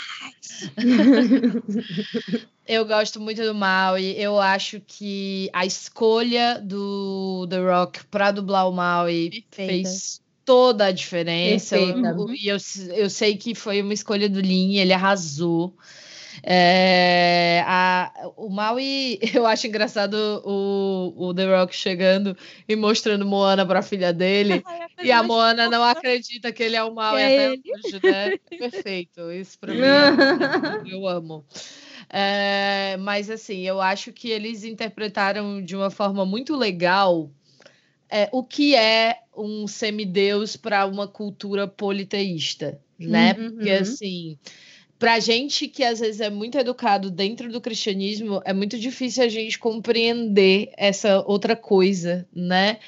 eu gosto muito do Maui. Eu acho que a escolha do The Rock para dublar o Maui Perfeita. fez toda a diferença. E eu, eu, eu sei que foi uma escolha do Lin, ele arrasou. É, a, o Maui, *laughs* eu acho engraçado o, o The Rock chegando e mostrando Moana para a filha dele. e a Moana não acredita que ele é o Maui é até hoje, né? *laughs* Perfeito. Isso para mim é, eu amo. É, mas assim, eu acho que eles interpretaram de uma forma muito legal é, o que é um semideus para uma cultura politeísta, né? Uhum. Porque assim Pra gente que às vezes é muito educado dentro do cristianismo, é muito difícil a gente compreender essa outra coisa, né?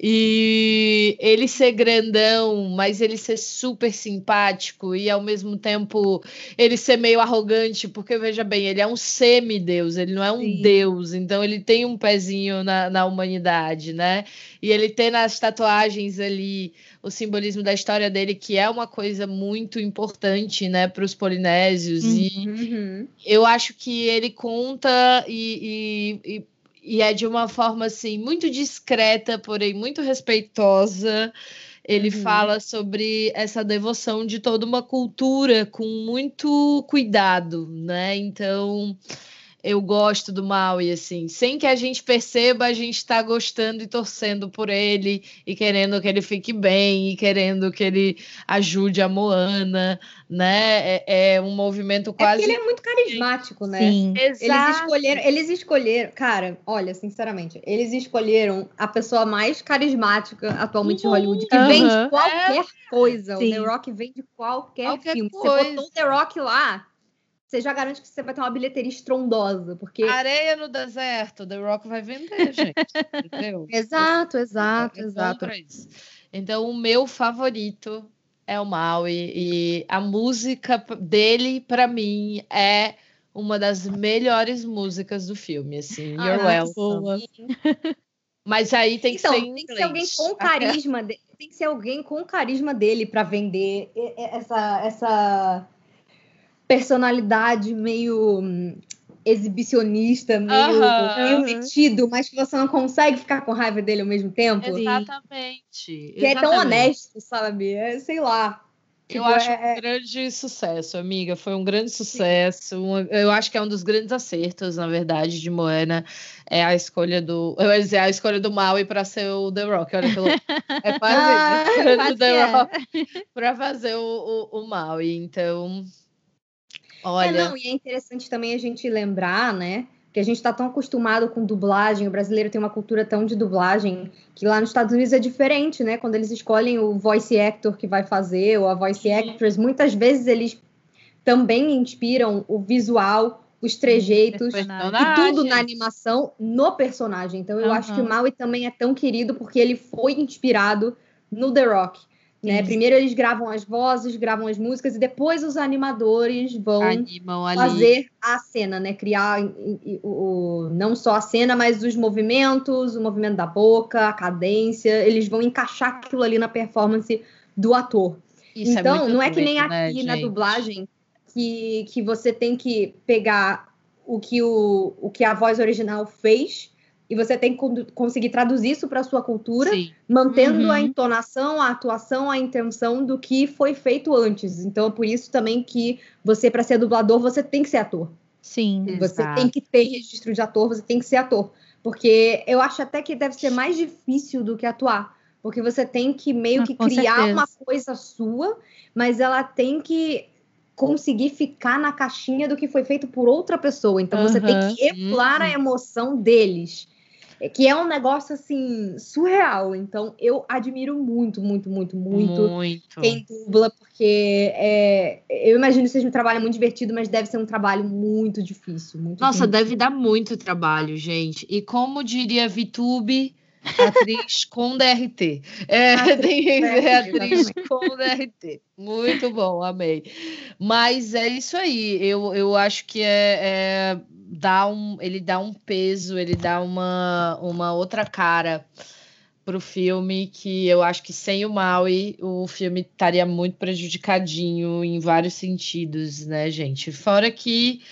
E ele ser grandão, mas ele ser super simpático e ao mesmo tempo ele ser meio arrogante, porque veja bem, ele é um semideus, ele não é um Sim. deus, então ele tem um pezinho na, na humanidade, né? E ele tem nas tatuagens ali o simbolismo da história dele, que é uma coisa muito importante, né, para os polinésios. Uhum. E eu acho que ele conta e, e, e e é de uma forma assim muito discreta, porém muito respeitosa. Ele uhum. fala sobre essa devoção de toda uma cultura com muito cuidado, né? Então, eu gosto do Maui, assim, sem que a gente perceba, a gente está gostando e torcendo por ele, e querendo que ele fique bem, e querendo que ele ajude a Moana, né? É, é um movimento quase. É ele é muito carismático, né? Sim. Exato. Eles escolheram, eles escolheram, cara, olha, sinceramente, eles escolheram a pessoa mais carismática atualmente uhum. em Hollywood, que uhum. vende qualquer é. coisa. Sim. O The Rock vende qualquer, qualquer filme. Coisa. Você botou o The Rock lá você já garante que você vai ter uma bilheteria estrondosa, porque... Areia no deserto, The Rock vai vender, *laughs* gente, entendeu? exato, exato, é exato. Então, o meu favorito é o Maui, e a música dele, para mim, é uma das melhores músicas do filme, assim, ah, You're Welcome. *laughs* Mas aí tem que então, ser tem que ser alguém com *laughs* carisma, de... tem que ser alguém com carisma dele para vender essa essa personalidade meio hum, exibicionista, meio, meio metido, mas que você não consegue ficar com raiva dele ao mesmo tempo. Exatamente. Que Exatamente. é tão honesto, sabe? É, sei lá. Eu tipo, acho é... um grande sucesso, amiga. Foi um grande sucesso. Um, eu acho que é um dos grandes acertos, na verdade, de Moana. É a escolha do. Eu ia dizer, a escolha do Maui para ser o The Rock. Olha que É quase *laughs* ah, a The é. Rock para fazer o, o, o Maui. Então, Olha. É, não, e é interessante também a gente lembrar, né? Que a gente está tão acostumado com dublagem, o brasileiro tem uma cultura tão de dublagem que lá nos Estados Unidos é diferente, né? Quando eles escolhem o voice actor que vai fazer, ou a voice actress, muitas vezes eles também inspiram o visual, os trejeitos e tudo na animação no personagem. Então eu uhum. acho que o Maui também é tão querido porque ele foi inspirado no The Rock. Né? Primeiro eles gravam as vozes, gravam as músicas e depois os animadores vão fazer a cena, né? Criar o, o, não só a cena, mas os movimentos, o movimento da boca, a cadência, eles vão encaixar aquilo ali na performance do ator. Isso é então, é não é que nem né, aqui na dublagem que, que você tem que pegar o que, o, o que a voz original fez e você tem que conseguir traduzir isso para a sua cultura, Sim. mantendo uhum. a entonação, a atuação, a intenção do que foi feito antes. Então, é por isso também que você, para ser dublador, você tem que ser ator. Sim. Você exato. tem que ter registro de ator, você tem que ser ator. Porque eu acho até que deve ser mais difícil do que atuar. Porque você tem que meio ah, que criar certeza. uma coisa sua, mas ela tem que conseguir ficar na caixinha do que foi feito por outra pessoa. Então uhum. você tem que emular uhum. a emoção deles. É que é um negócio assim surreal. Então eu admiro muito, muito, muito, muito, muito. quem dubla, porque é, eu imagino que seja um trabalho muito divertido, mas deve ser um trabalho muito difícil. Muito Nossa, difícil. deve dar muito trabalho, gente. E como diria Vitube, *laughs* atriz com DRT. É, atriz, tem ser atriz com DRT. Muito bom, amei. Mas é isso aí. Eu, eu acho que é, é dá um, ele dá um peso, ele dá uma, uma outra cara pro filme que eu acho que sem o Maui o filme estaria muito prejudicadinho em vários sentidos, né, gente? Fora que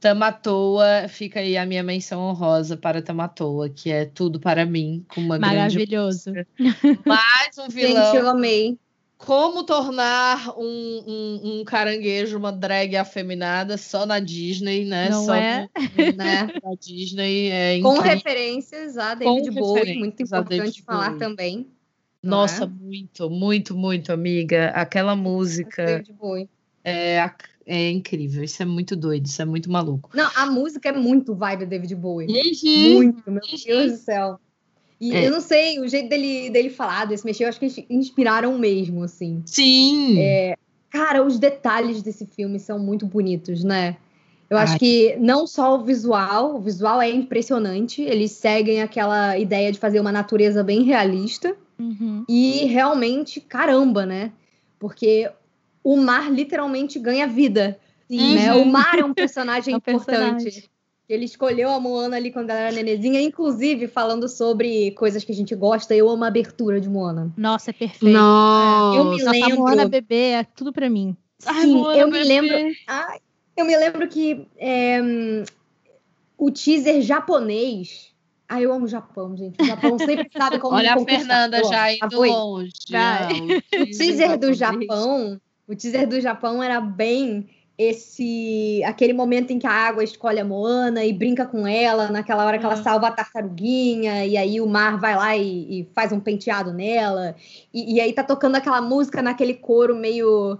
Tamatoa, fica aí a minha menção honrosa para Tamatoa, que é tudo para mim, com uma Maravilhoso. grande *laughs* Mais um vilão. Gente, eu amei. Como tornar um, um, um, caranguejo uma drag afeminada só na Disney, né? Não só é? né? na Disney. É Com referências a David Bowie, muito importante falar Bowie. também. Nossa, é? muito, muito, muito, amiga. Aquela música. David Bowie. É, é incrível, isso é muito doido, isso é muito maluco. Não, a música é muito vibe David Bowie. Uhum. Muito, meu Deus do céu. E é. eu não sei, o jeito dele, dele falar, desse mexer, eu acho que eles inspiraram mesmo, assim. Sim! É, cara, os detalhes desse filme são muito bonitos, né? Eu Ai. acho que não só o visual, o visual é impressionante, eles seguem aquela ideia de fazer uma natureza bem realista. Uhum. E realmente, caramba, né? Porque o mar literalmente ganha vida. Sim, né? O mar é um personagem *laughs* é um importante. Personagem. Ele escolheu a Moana ali quando ela era nenezinha, inclusive falando sobre coisas que a gente gosta. Eu amo a abertura de Moana. Nossa, é perfeito. Nossa, eu me lembro. A Moana bebê é tudo para mim. Sim, Ai, eu me lembro. Ai, eu me lembro que é, o teaser japonês. Ah, eu amo o Japão, gente. O Japão sempre *laughs* sabe como Olha a Fernanda já indo longe. o teaser do Japão, o teaser do Japão era bem esse aquele momento em que a água escolhe a Moana e brinca com ela, naquela hora que ela salva a tartaruguinha, e aí o mar vai lá e, e faz um penteado nela, e, e, aí tá tocando aquela música naquele coro meio.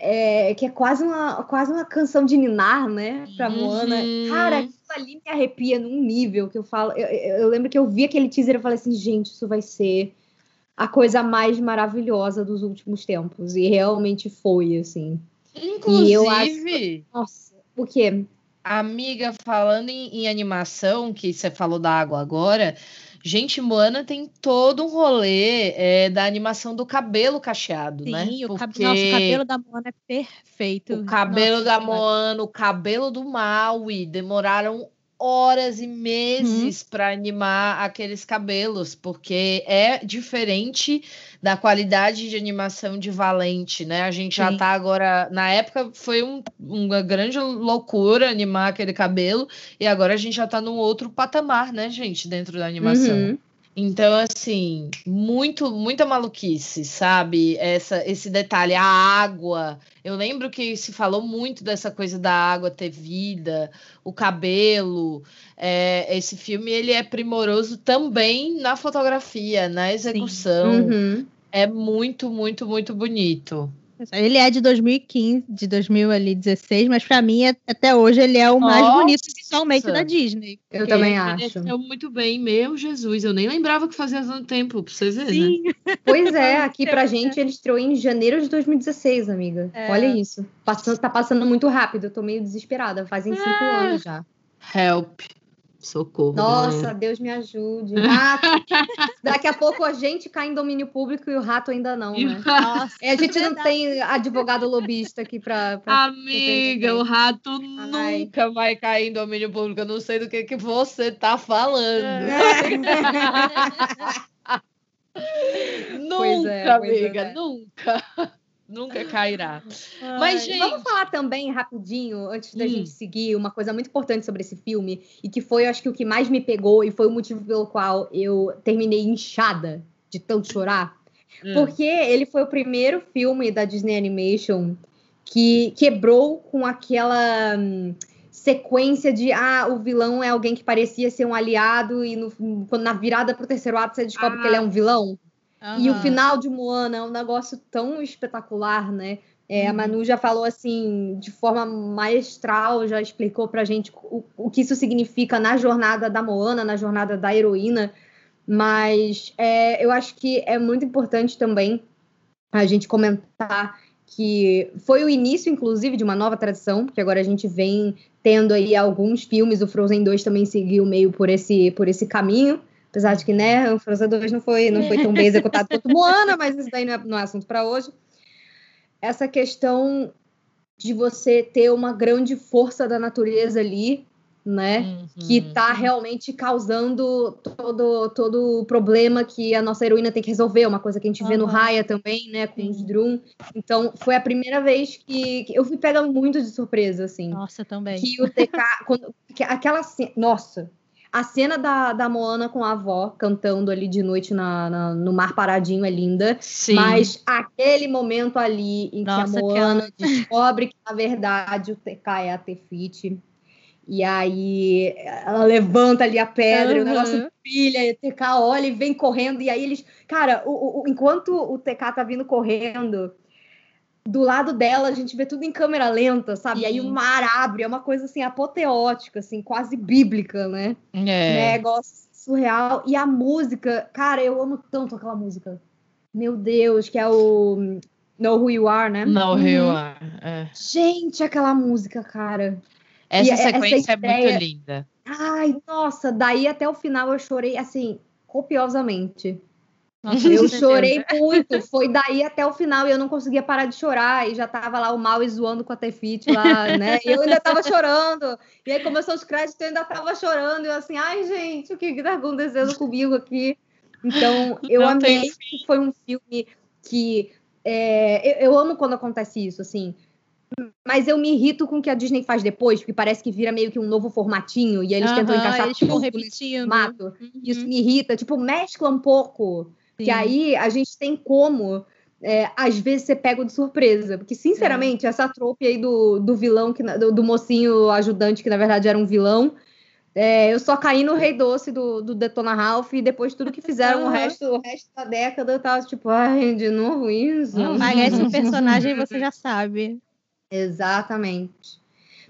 É, que é quase uma, quase uma canção de Ninar, né? Pra Moana. Uhum. Cara, aquilo ali me arrepia num nível que eu falo. Eu, eu lembro que eu vi aquele teaser e falei assim, gente, isso vai ser a coisa mais maravilhosa dos últimos tempos. E realmente foi, assim. Inclusive. E eu acho... Nossa, o quê? Amiga, falando em, em, animação, que você falou da água agora, gente, Moana tem todo um rolê é, da animação do cabelo cacheado, Sim, né? Sim, o, Porque... Nossa, o cabelo da Moana é perfeito. O cabelo Nossa, da Moana, o cabelo do Maui, demoraram horas e meses uhum. para animar aqueles cabelos, porque é diferente da qualidade de animação de Valente, né? A gente Sim. já tá agora. Na época foi um, uma grande loucura animar aquele cabelo, e agora a gente já tá num outro patamar, né, gente, dentro da animação. Uhum. Então, assim, muito, muita maluquice, sabe? Essa, esse detalhe, a água. Eu lembro que se falou muito dessa coisa da água ter vida, o cabelo. É, esse filme ele é primoroso também na fotografia, na execução. Uhum. É muito, muito, muito bonito. Ele é de 2015, de 2016, mas para mim, até hoje, ele é o mais Nossa. bonito visualmente da Disney. Eu também acho. muito bem, meu Jesus. Eu nem lembrava que fazia tanto tempo, pra vocês verem. Sim. Né? Pois é, aqui pra *laughs* gente ele estreou em janeiro de 2016, amiga. É. Olha isso. Passando, tá passando muito rápido, eu tô meio desesperada. Fazem cinco é. anos já. Help. Socorro. Nossa, galera. Deus me ajude. Rato. *laughs* Daqui a pouco a gente cai em domínio público e o rato ainda não, né? Nossa, é, a gente não tem advogado lobista aqui para. Amiga, o rato Ai. nunca vai cair em domínio público. Eu não sei do que, que você tá falando. É. *laughs* nunca, é, amiga, é. nunca. Nunca cairá. Ai, Mas, gente... Vamos falar também, rapidinho, antes da hum. gente seguir, uma coisa muito importante sobre esse filme, e que foi, acho que, o que mais me pegou, e foi o motivo pelo qual eu terminei inchada de tanto chorar. Hum. Porque ele foi o primeiro filme da Disney Animation que quebrou com aquela hum, sequência de ah, o vilão é alguém que parecia ser um aliado, e no, na virada pro terceiro ato você descobre ah. que ele é um vilão. Uhum. E o final de Moana é um negócio tão espetacular, né? É, uhum. A Manu já falou assim, de forma maestral, já explicou pra gente o, o que isso significa na jornada da Moana, na jornada da heroína. Mas é, eu acho que é muito importante também a gente comentar que foi o início, inclusive, de uma nova tradição, porque agora a gente vem tendo aí alguns filmes, o Frozen 2 também seguiu meio por esse, por esse caminho, Apesar de que, né, o Frozen 2 não foi, não foi tão bem executado quanto Moana, mas isso daí não é, não é assunto para hoje. Essa questão de você ter uma grande força da natureza ali, né? Uhum. Que tá realmente causando todo, todo o problema que a nossa heroína tem que resolver, uma coisa que a gente uhum. vê no Raya também, né? Com Sim. os Drum. Então, foi a primeira vez que, que eu fui pegando muito de surpresa, assim. Nossa, também. Que o TK. quando, que aquela Nossa, a cena da, da Moana com a avó cantando ali de noite na, na no mar paradinho é linda. Sim. Mas aquele momento ali em Nossa, que a Moana que descobre que, na verdade, o TK é a Tefiti. E aí ela levanta ali a pedra, uhum. o negócio brilha, e o TK olha e vem correndo. E aí eles. Cara, o, o, enquanto o TK tá vindo correndo, do lado dela a gente vê tudo em câmera lenta, sabe? Sim. E aí o mar abre, é uma coisa assim apoteótica, assim, quase bíblica, né? É. Negócio surreal. E a música, cara, eu amo tanto aquela música. Meu Deus, que é o Know Who You Are, né? Know Who You uhum. Are. É. Gente, aquela música, cara. Essa e sequência essa ideia... é muito linda. Ai, nossa, daí até o final eu chorei assim, copiosamente. Nossa, eu chorei muito, foi daí até o final e eu não conseguia parar de chorar e já tava lá o mal zoando com a Tefit lá, né? E eu ainda tava chorando. E aí começou os créditos, eu ainda tava chorando e eu assim, ai gente, o que que tá acontecendo comigo aqui? Então, eu não amei foi um filme que é, eu, eu amo quando acontece isso, assim. Mas eu me irrito com o que a Disney faz depois, porque parece que vira meio que um novo formatinho e eles tentam encaixar eles tudo repetindo. formato. Uhum. Isso me irrita. Tipo, mescla um pouco. Sim. Que aí a gente tem como. É, às vezes você pega de surpresa. Porque, sinceramente, é. essa trope aí do, do vilão, que, do, do, mocinho ajudante, que na verdade era um vilão. É, eu só caí no Rei Doce do, do Detona Ralph e depois tudo que fizeram uhum. o, resto, o resto da década eu tava tipo, ai, de novo isso. Parece um *laughs* personagem você já sabe. Exatamente.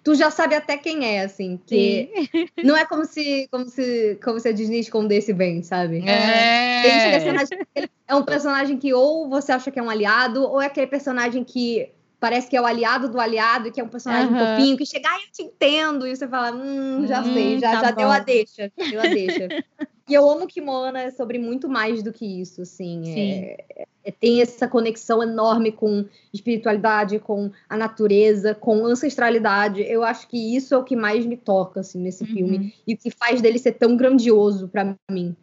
Tu já sabe até quem é, assim, que *laughs* não é como se, como se, como se a Disney escondesse bem, sabe? É. é um personagem que ou você acha que é um aliado, ou é aquele personagem que parece que é o aliado do aliado, que é um personagem uhum. fofinho, que chega, ah, eu te entendo, e você fala, hum, já hum, sei, já, tá já deu a deixa, deu a deixa. *laughs* e eu amo que Moana é sobre muito mais do que isso, assim, é, é, tem essa conexão enorme com espiritualidade, com a natureza, com ancestralidade, eu acho que isso é o que mais me toca, assim, nesse uhum. filme, e o que faz dele ser tão grandioso para mim.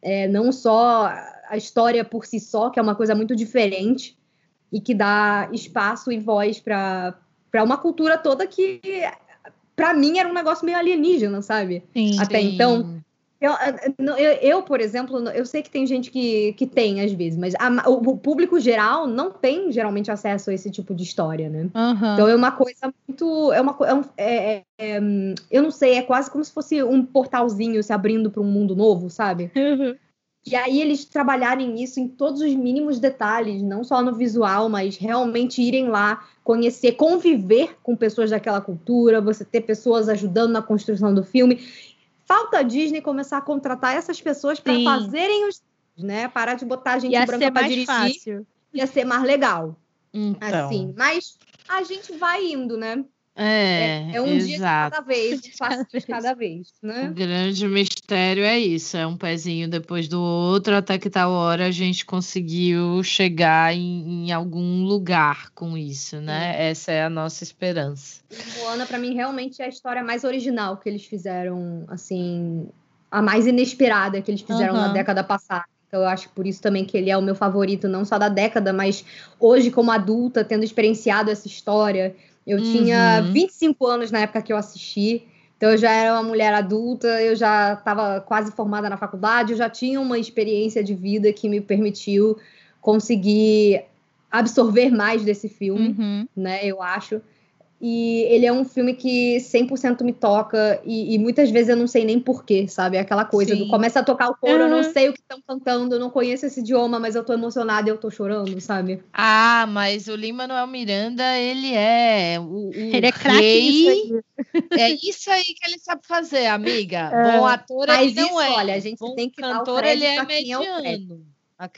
É, não só a história por si só, que é uma coisa muito diferente, e que dá espaço e voz para uma cultura toda que, para mim, era um negócio meio alienígena, sabe? Sim, Até sim. então. Eu, eu, eu, por exemplo, eu sei que tem gente que, que tem às vezes, mas a, o, público geral não tem geralmente acesso a esse tipo de história, né? Uhum. Então é uma coisa muito. É uma, é, um, é, é, é, eu não sei, é quase como se fosse um portalzinho se abrindo para um mundo novo, sabe? *laughs* Uhum. E aí eles trabalharem isso em todos os mínimos detalhes, não só no visual, mas realmente irem lá, conhecer, conviver com pessoas daquela cultura, você ter pessoas ajudando na construção do filme. Falta a Disney começar a contratar essas pessoas para fazerem os, né, parar de botar a gente Ia branca para dirigir. Fácil. Ia ser mais legal. Então. Assim, mas a gente vai indo, né? É, é, é um exato. dia de cada vez, *laughs* um passo de cada vez, né? O grande mistério é isso, é um pezinho depois do outro, até que tal hora a gente conseguiu chegar em, em algum lugar com isso, né? Essa é a nossa esperança. E Moana, para mim, realmente é a história mais original que eles fizeram, assim, a mais inesperada que eles fizeram uhum. na década passada. Então, eu acho por isso também que ele é o meu favorito, não só da década, mas hoje, como adulta, tendo experienciado essa história eu uhum. tinha 25 anos na época que eu assisti. Então eu já era uma mulher adulta, eu já estava quase formada na faculdade, eu já tinha uma experiência de vida que me permitiu conseguir absorver mais desse filme, uhum. né? Eu acho. E ele é um filme que 100% me toca e, e, muitas vezes eu não sei nem porquê, sabe? Aquela coisa Sim. do começa a tocar o coro, uhum. eu não sei o que estão cantando, eu não conheço esse idioma, mas eu tô emocionada e eu tô chorando, sabe? Ah, mas o Lima Manuel Miranda, ele é o, o Ele é craque É isso aí que ele sabe fazer, amiga. É. Bom ator mas ele não é. olha, a gente Bom tem que cantor, dar o ele é mediano. É.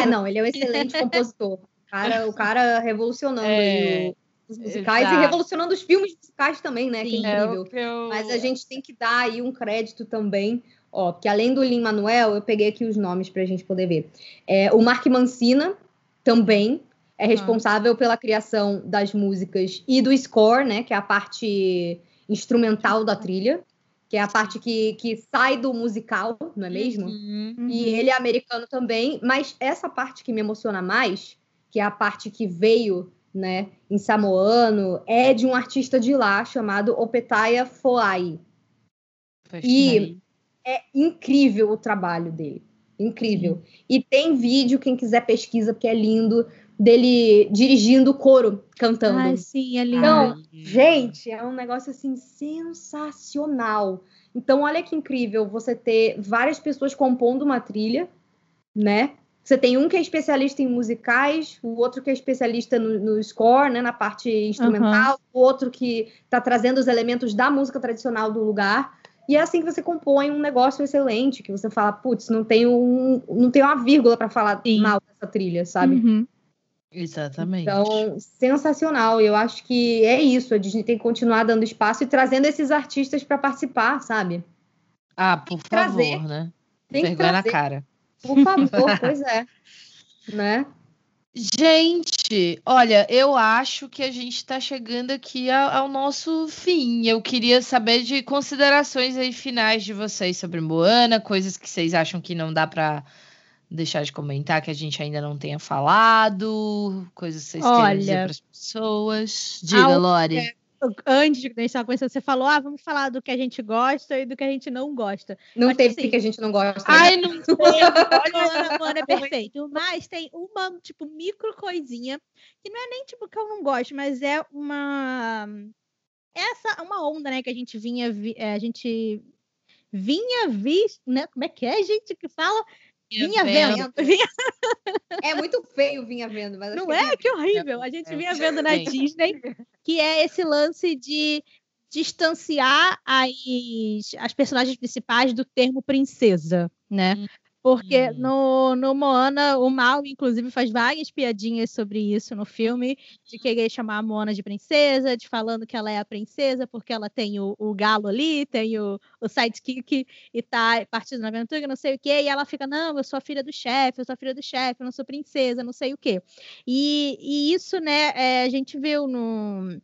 É, não, ele é um excelente *laughs* compositor. O cara, o cara revolucionando é. o os musicais Exato. e revolucionando os filmes musicais também, né? Sim, que é incrível. É eu... Mas a gente tem que dar aí um crédito também, ó, porque além do Lin Manuel, eu peguei aqui os nomes para a gente poder ver. É, o Mark Mancina também é responsável ah. pela criação das músicas e do score, né? Que é a parte instrumental da trilha, que é a parte que, que sai do musical, não é mesmo? Uhum. E ele é americano também, mas essa parte que me emociona mais, que é a parte que veio né, em samoano, é de um artista de lá chamado Opetaya Foai. E é incrível o trabalho dele. Incrível. Sim. E tem vídeo, quem quiser pesquisa, porque é lindo, dele dirigindo o coro, cantando. Ai, sim, é lindo. Então, gente, é um negócio assim sensacional. Então, olha que incrível você ter várias pessoas compondo uma trilha, né? Você tem um que é especialista em musicais, o outro que é especialista no, no score, né, na parte instrumental, uhum. o outro que está trazendo os elementos da música tradicional do lugar. E é assim que você compõe um negócio excelente, que você fala, putz, não tem, um, não tem uma vírgula para falar Sim. mal dessa trilha, sabe? Uhum. Exatamente. Então, sensacional. Eu acho que é isso. A Disney tem que continuar dando espaço e trazendo esses artistas para participar, sabe? Ah, por favor, trazer. né? Tem Vergonha na cara. Por favor, pois é. Né? Gente, olha, eu acho que a gente está chegando aqui ao, nosso fim. Eu queria saber de considerações aí finais de vocês sobre Moana, coisas que vocês acham que não dá para deixar de comentar que a gente ainda não tenha falado, coisas que vocês querem dizer para as pessoas. Diga, Lore. É, antes de começar com isso, você falou, ah, vamos falar do que a gente gosta e do que a gente não gosta. Não Mas, teve assim, que a gente não gosta. Né? Ai, não teve. *laughs* Olha, é perfeito. Mas tem uma, tipo, micro coisinha, que não é nem, tipo, que eu não gosto, mas é uma... Essa, uma onda, né, que a gente vinha, é, a gente vinha visto, né, como é que é, gente, que fala? Vinha vendo. vendo. Vinha... É muito feio vinha vendo, mas não é? Que horrível. A gente é. vinha vendo na Disney que é esse lance de distanciar as, as personagens principais do termo princesa, né? Hum. Porque hum. no, no Moana, o Mal, inclusive, faz várias piadinhas sobre isso no filme, de querer chamar a Moana de princesa, de falando que ela é a princesa porque ela tem o, o galo ali, tem o, o sidekick e tá partindo na aventura, não sei o quê, e ela fica, não, eu sou a filha do chefe, eu sou a filha do chefe, eu não sou princesa, não sei o quê. E, e isso, né, é, a gente viu no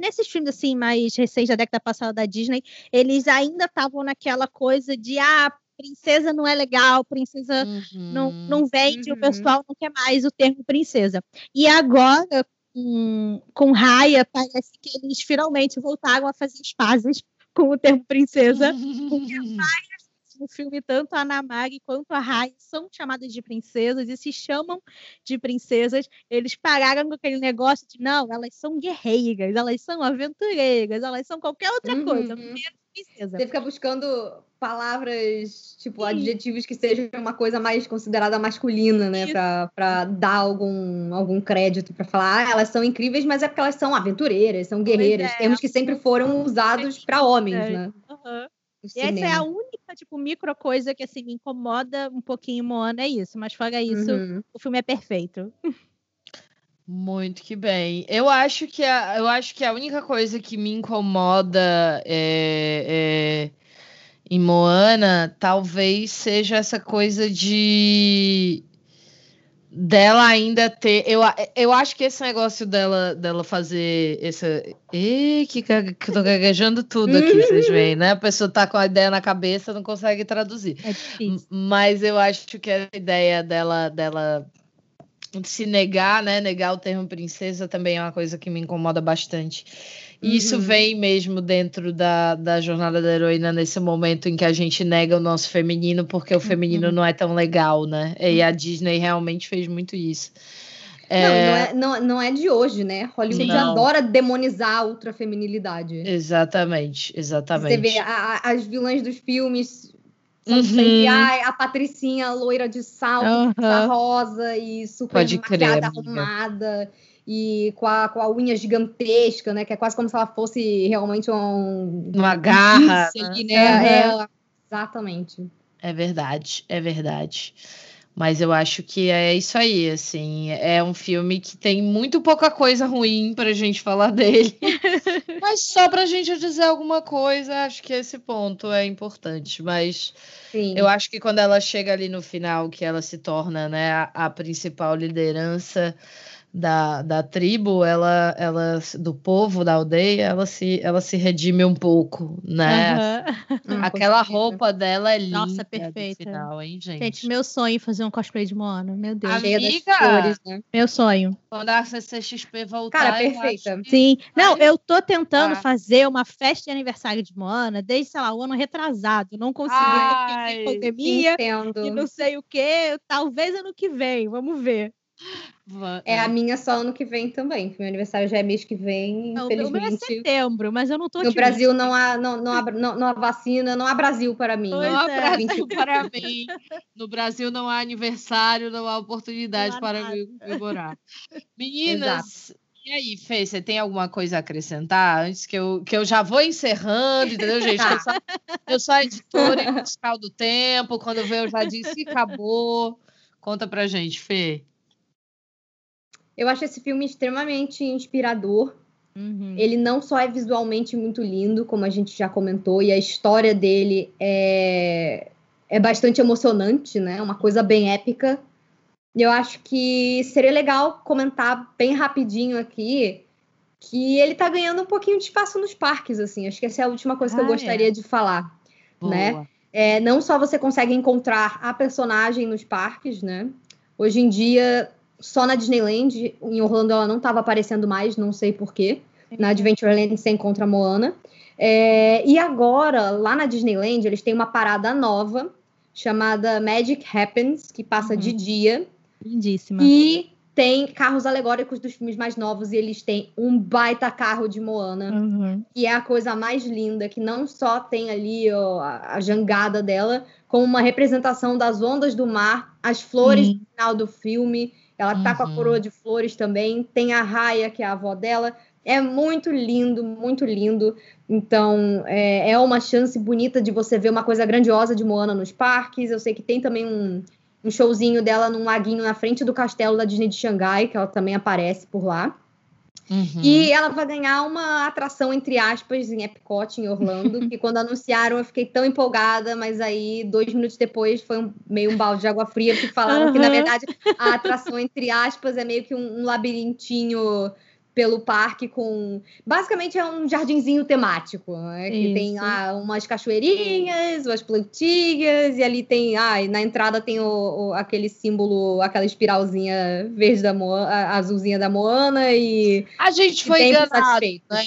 nesses filmes assim mais recentes da década passada da Disney, eles ainda estavam naquela coisa de ah, princesa não é legal, princesa uhum, não, não vende, uhum. o pessoal não quer mais o termo princesa. E agora, com, com Raya, parece que eles finalmente voltaram a fazer as pazes com o termo princesa, porque *laughs* Raya no filme, tanto a Namari quanto a Rai são chamadas de princesas e se chamam de princesas. Eles pararam com aquele negócio de não, elas são guerreiras, elas são aventureiras, elas são qualquer outra uhum. coisa, menos princesa. Você fica buscando palavras, tipo, Sim. adjetivos que sejam uma coisa mais considerada masculina, né? Pra, pra dar algum, algum crédito, pra falar, ah, elas são incríveis, mas é porque elas são aventureiras, são guerreiras. É. Termos que sempre foram usados para homens, é. né? Uhum. E essa é a única, tipo, micro coisa que, assim, me incomoda um pouquinho Moana, é isso. Mas fora isso, uhum. o filme é perfeito. Muito que bem. Eu acho que a, eu acho que a única coisa que me incomoda é, é, em Moana talvez seja essa coisa de dela ainda ter. Eu, eu acho que esse negócio dela, dela fazer essa. Ih, que, que tô gaguejando tudo aqui, vocês veem, né? A pessoa tá com a ideia na cabeça, não consegue traduzir. É. Mas eu acho que a ideia dela, dela se negar, né? Negar o termo princesa também é uma coisa que me incomoda bastante. E uhum. isso vem mesmo dentro da, da jornada da heroína nesse momento em que a gente nega o nosso feminino porque o feminino uhum. não é tão legal, né? E a Disney realmente fez muito isso. É... Não, não é, não, não é de hoje, né? Hollywood não. adora demonizar a ultrafeminilidade. Exatamente, exatamente. Você vê a, a, as vilãs dos filmes são uhum. sempre ai, a Patricinha loira de salto, uhum. rosa e super Pode maquiada, arrumada e com a, com a unha gigantesca, né? Que é quase como se ela fosse realmente um, uma garra. Ali, né? Uhum. É, exatamente. É verdade, é verdade. Mas eu acho que é isso aí, assim. É um filme que tem muito pouca coisa ruim pra gente falar *laughs* dele. *laughs* Mas só pra gente dizer alguma coisa, acho que esse ponto é importante. Mas Sim. eu acho que quando ela chega ali no final, que ela se torna né, a, a principal liderança da, da tribo, ela, ela do povo da aldeia, ela se, ela se redime um pouco, né? Uhum. Aquela roupa dela é linda. Nossa, perfeita. Final, hein, gente? Gente, meu sonho é fazer um cosplay de Moana, meu Deus. Amiga, cores, né? Meu sonho. Quando a CCXP voltar, Cara, perfeita. Que... Sim. Não, eu tô tentando ah. fazer uma festa de aniversário de Moana desde, sei lá, o ano retrasado. Não consegui, porque pandemia entendo. e não sei o que. Talvez ano que vem, vamos ver. É a minha só ano que vem também. Meu aniversário já é mês que vem, não, infelizmente. O meu é setembro, mas eu não tô No Brasil não há, não, não, há, não, não há vacina, não há Brasil para mim. Pois não há é. Brasil *laughs* para mim. No Brasil não há aniversário, não há oportunidade não há para comemorar. Meninas, Exato. E aí, Fê, você tem alguma coisa a acrescentar antes que eu, que eu já vou encerrando, entendeu, gente? Eu sou, eu sou editora e fiscal do tempo, quando eu vejo eu já disse que acabou. Conta pra gente, Fê. Eu acho esse filme extremamente inspirador. Uhum. Ele não só é visualmente muito lindo, como a gente já comentou, e a história dele é, é bastante emocionante, né? Uma coisa bem épica. Eu acho que seria legal comentar bem rapidinho aqui que ele tá ganhando um pouquinho de espaço nos parques, assim. Acho que essa é a última coisa ah, que eu ah, gostaria é. de falar, Boa. né? É, não só você consegue encontrar a personagem nos parques, né? Hoje em dia, só na Disneyland, em Orlando ela não estava aparecendo mais, não sei porquê. Na Adventureland você encontra a Moana. É, e agora, lá na Disneyland, eles têm uma parada nova chamada Magic Happens, que passa uhum. de dia. Lindíssima. E tem carros alegóricos dos filmes mais novos e eles têm um baita carro de Moana, uhum. que é a coisa mais linda, que não só tem ali ó, a jangada dela, como uma representação das ondas do mar, as flores uhum. no final do filme. Ela tá uhum. com a coroa de flores também, tem a Raia, que é a avó dela. É muito lindo, muito lindo. Então, é, é uma chance bonita de você ver uma coisa grandiosa de Moana nos parques. Eu sei que tem também um, um showzinho dela num laguinho na frente do castelo da Disney de Xangai, que ela também aparece por lá. Uhum. E ela vai ganhar uma atração, entre aspas, em Epcot, em Orlando, *laughs* que quando anunciaram eu fiquei tão empolgada, mas aí, dois minutos depois, foi um, meio um balde de água fria, que falaram uhum. que, na verdade, a atração, entre aspas, é meio que um, um labirintinho pelo parque com. Basicamente é um jardinzinho temático, né? Que tem lá umas cachoeirinhas, umas plantinhas, e ali tem. Ah, na entrada tem o, o, aquele símbolo, aquela espiralzinha verde da Moana, azulzinha da Moana e. A gente foi enganado, né,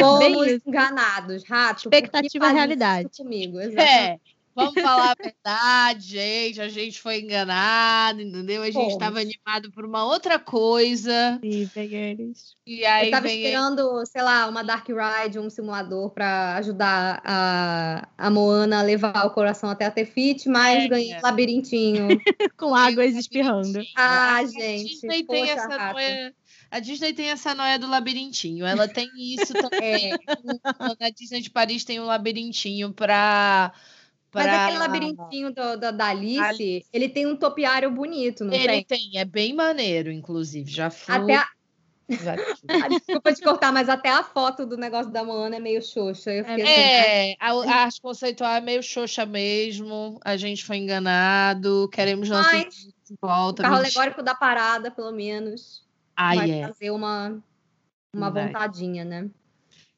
Fomos enganados, rato. Expectativa realidade. Comigo, exatamente. É. Vamos falar a verdade, gente. A gente foi enganado, entendeu? A gente estava animado por uma outra coisa. Sim, peguei E aí Eu tava vem... esperando, sei lá, uma Dark Ride, um simulador para ajudar a, a Moana a levar o coração até a Tefit, mas é, ganhei um labirintinho. *laughs* Com águas espirrando. Ah, a gente. Disney tem essa noia. A Disney tem essa noia do labirintinho. Ela tem isso *laughs* também. é. Na Disney de Paris tem um labirintinho para mas aquele labirintinho do, do, da Alice, Alice, ele tem um topiário bonito, não ele tem? Ele tem, é bem maneiro, inclusive. Já fui. Até a... *laughs* Ah, desculpa te cortar, mas até a foto do negócio da Moana é meio xoxa. é, assim, é a, a arte conceitual é meio xoxa mesmo. A gente foi enganado. Queremos nosso de volta. O carro alegórico da parada, pelo menos. Ai, vai é. fazer uma, uma vontadinha, né?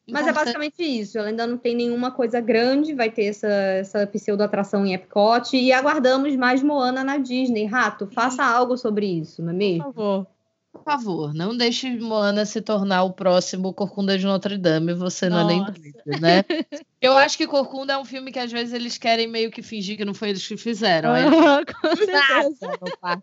Mas é basicamente isso. Ela ainda não tem nenhuma coisa grande. Vai ter essa, essa pseudo-atração em Epcot. E aguardamos mais Moana na Disney. Rato, faça algo sobre isso, não é mesmo? Por favor. Por favor, não deixe Moana se tornar o próximo Corcunda de Notre Dame. Você não Nossa. é nem doido, né? *laughs* Eu acho que Corcunda é um filme que às vezes eles querem meio que fingir que não foi eles que fizeram. É,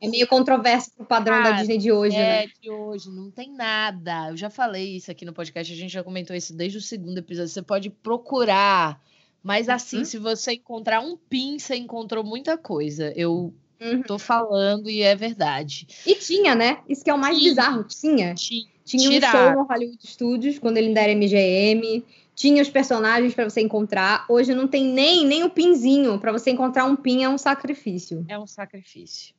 é meio controverso pro padrão da Disney de hoje, é, né? de hoje, não tem nada. Eu já falei isso aqui no podcast, a gente já comentou isso desde o segundo episódio. Você pode procurar. Mas assim, uhum. se você encontrar um pin, você encontrou muita coisa. Eu Uhum. Tô falando e é verdade. E tinha, né? Isso que é o mais tinha. bizarro. Tinha. Tinha, tinha um show no Hollywood Studios, quando ele ainda era MGM. Tinha os personagens para você encontrar. Hoje não tem nem, nem o pinzinho. Para você encontrar um pin é um sacrifício. É um sacrifício.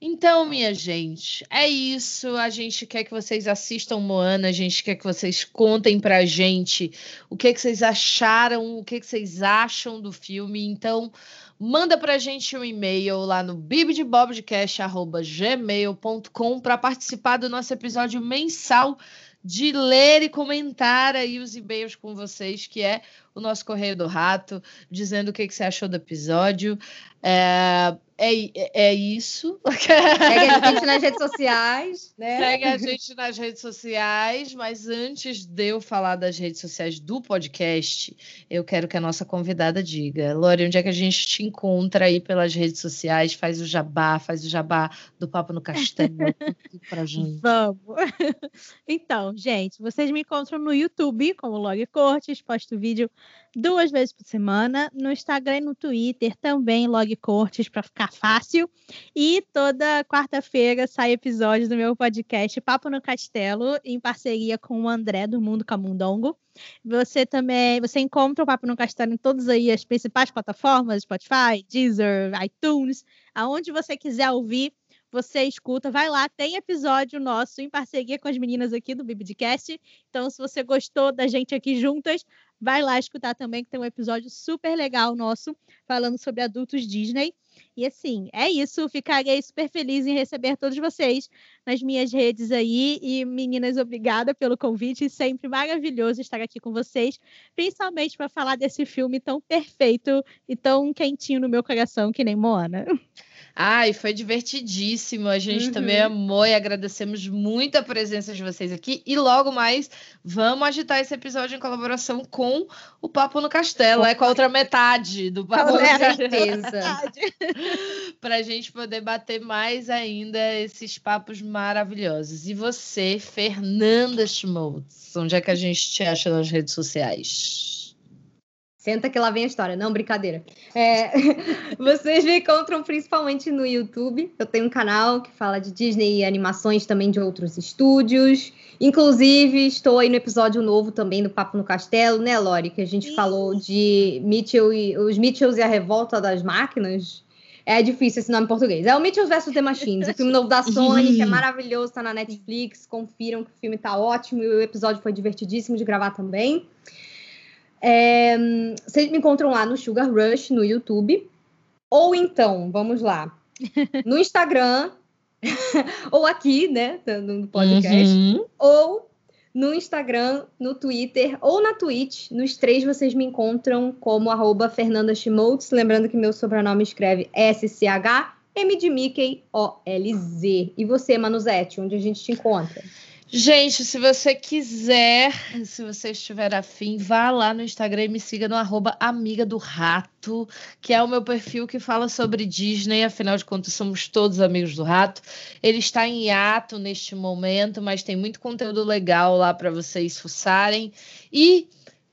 Então, minha gente, é isso. A gente quer que vocês assistam Moana, a gente quer que vocês contem pra gente o que, que vocês acharam, o que, que vocês acham do filme. Então, manda pra gente um e-mail lá no bibdebobcast.gmail.com para participar do nosso episódio mensal de ler e comentar aí os e-mails com vocês, que é o nosso Correio do Rato, dizendo o que, que você achou do episódio. É, é, é isso. Segue a gente nas redes *laughs* sociais, né? Segue a gente nas redes sociais, mas antes de eu falar das redes sociais do podcast, eu quero que a nossa convidada diga. Lore, onde é que a gente te encontra aí pelas redes sociais? Faz o jabá, faz o jabá do Papo no Castelo *laughs* pra gente. Vamos. *laughs* Então, gente, vocês me encontram no YouTube como Log Cortes, posto vídeo duas vezes por semana, no Instagram e no Twitter também, Log Cortes, para ficar fácil. E toda quarta-feira sai episódio do meu podcast Papo no Castelo, em parceria com o André do Mundo Camundongo. Você também, você encontra o Papo no Castelo em todas aí as principais plataformas, Spotify, Deezer, iTunes, aonde você quiser ouvir você escuta, vai lá, tem episódio nosso em parceria com as meninas aqui do Bibidcast. Então, se você gostou da gente aqui juntas, vai lá escutar também, que tem um episódio super legal nosso falando sobre adultos Disney. E assim, é isso. Ficarei super feliz em receber todos vocês nas minhas redes aí. E meninas, obrigada pelo convite. Sempre maravilhoso estar aqui com vocês, principalmente para falar desse filme tão perfeito e tão quentinho no meu coração que nem Moana. *laughs* Ai, foi divertidíssimo. A gente uhum. também amou e agradecemos muito a presença de vocês aqui. E logo mais, vamos agitar esse episódio em colaboração com o Papo no Castelo, é com a outra metade do Papo com no certeza. Para a gente poder bater mais ainda esses papos maravilhosos. E você, Fernanda Schmoltz, onde é que a gente te acha nas redes sociais? Senta que lá vem a história. Não, brincadeira. É, *laughs* vocês me encontram principalmente no YouTube. Eu tenho um canal que fala de Disney e animações também de outros estúdios. Inclusive, estou aí no episódio novo também do Papo no Castelo, né, Lori? Que a gente Sim. falou de Mitchell e os Mitchells e a Revolta das Máquinas. É difícil esse nome em português. É o Mitchell vs. The Machines, o filme novo da Sony, que é maravilhoso, tá na Netflix. Confiram que o filme tá ótimo e o episódio foi divertidíssimo de gravar também. É, vocês me encontram lá no Sugar Rush, no YouTube. Ou então, vamos lá, no *laughs* Instagram, *laughs* ou aqui, né, no podcast, uhum. ou no Instagram, no Twitter ou na Twitch. Nos três vocês me encontram como arroba Fernanda Schmoltz. Lembrando que meu sobrenome escreve S-C-H M de Mickey O-L-Z. E você, Manuzete, onde a gente te encontra? Gente, se você quiser, se você estiver afim, vá lá no Instagram e me siga no arroba Amiga do Rato, que é o meu perfil que fala sobre Disney, afinal de contas somos todos amigos do Rato. Ele está em hiato neste momento, mas tem muito conteúdo legal lá para vocês fuçarem. E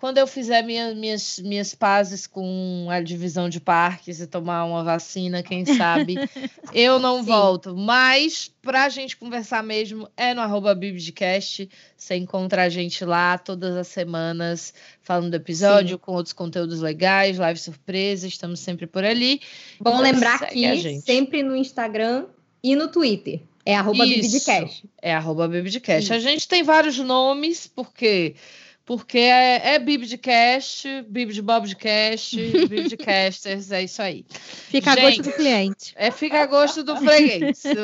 quando eu fizer minha, minhas, minhas pazes com a divisão de parques e tomar uma vacina, quem sabe, *laughs* eu não Sim. volto. Mas, para a gente conversar mesmo, é no arroba Bibdcast. Você encontra a gente lá todas as semanas, falando do episódio, Sim. com outros conteúdos legais, live surpresa, estamos sempre por ali. Bom então, lembrar que sempre no Instagram e no Twitter. É arroba Bibdcast. É arroba Bibdcast. A gente tem vários nomes, porque porque é, é Bib de Cast, Bib de Bob de Cast, *laughs* Bib de Casters, é isso aí. Fica Gente, a gosto do cliente. É, fica a gosto do freguês. *laughs*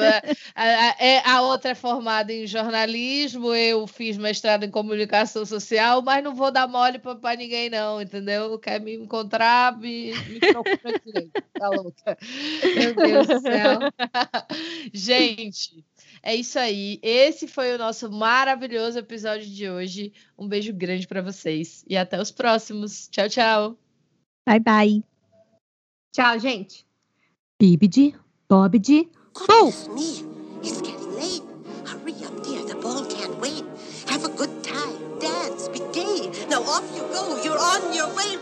É, é, a, outra é formada em jornalismo, eu fiz mestrado em comunicação social, mas não vou dar mole para ninguém, não, entendeu? Quer me encontrar, me, me procura direito, *laughs* tá louca. Meu Deus do céu. Gente, é isso aí. Esse foi o nosso maravilhoso episódio de hoje. Um beijo grande para vocês e até os próximos. Tchau, tchau. Bye, bye. Tchau, gente. Bibidi, Bobidi, Boom! It's getting late. Hurry up, dear. The ball can't wait. Have a good time. Dance. Be gay. Now off you go. You're on your way.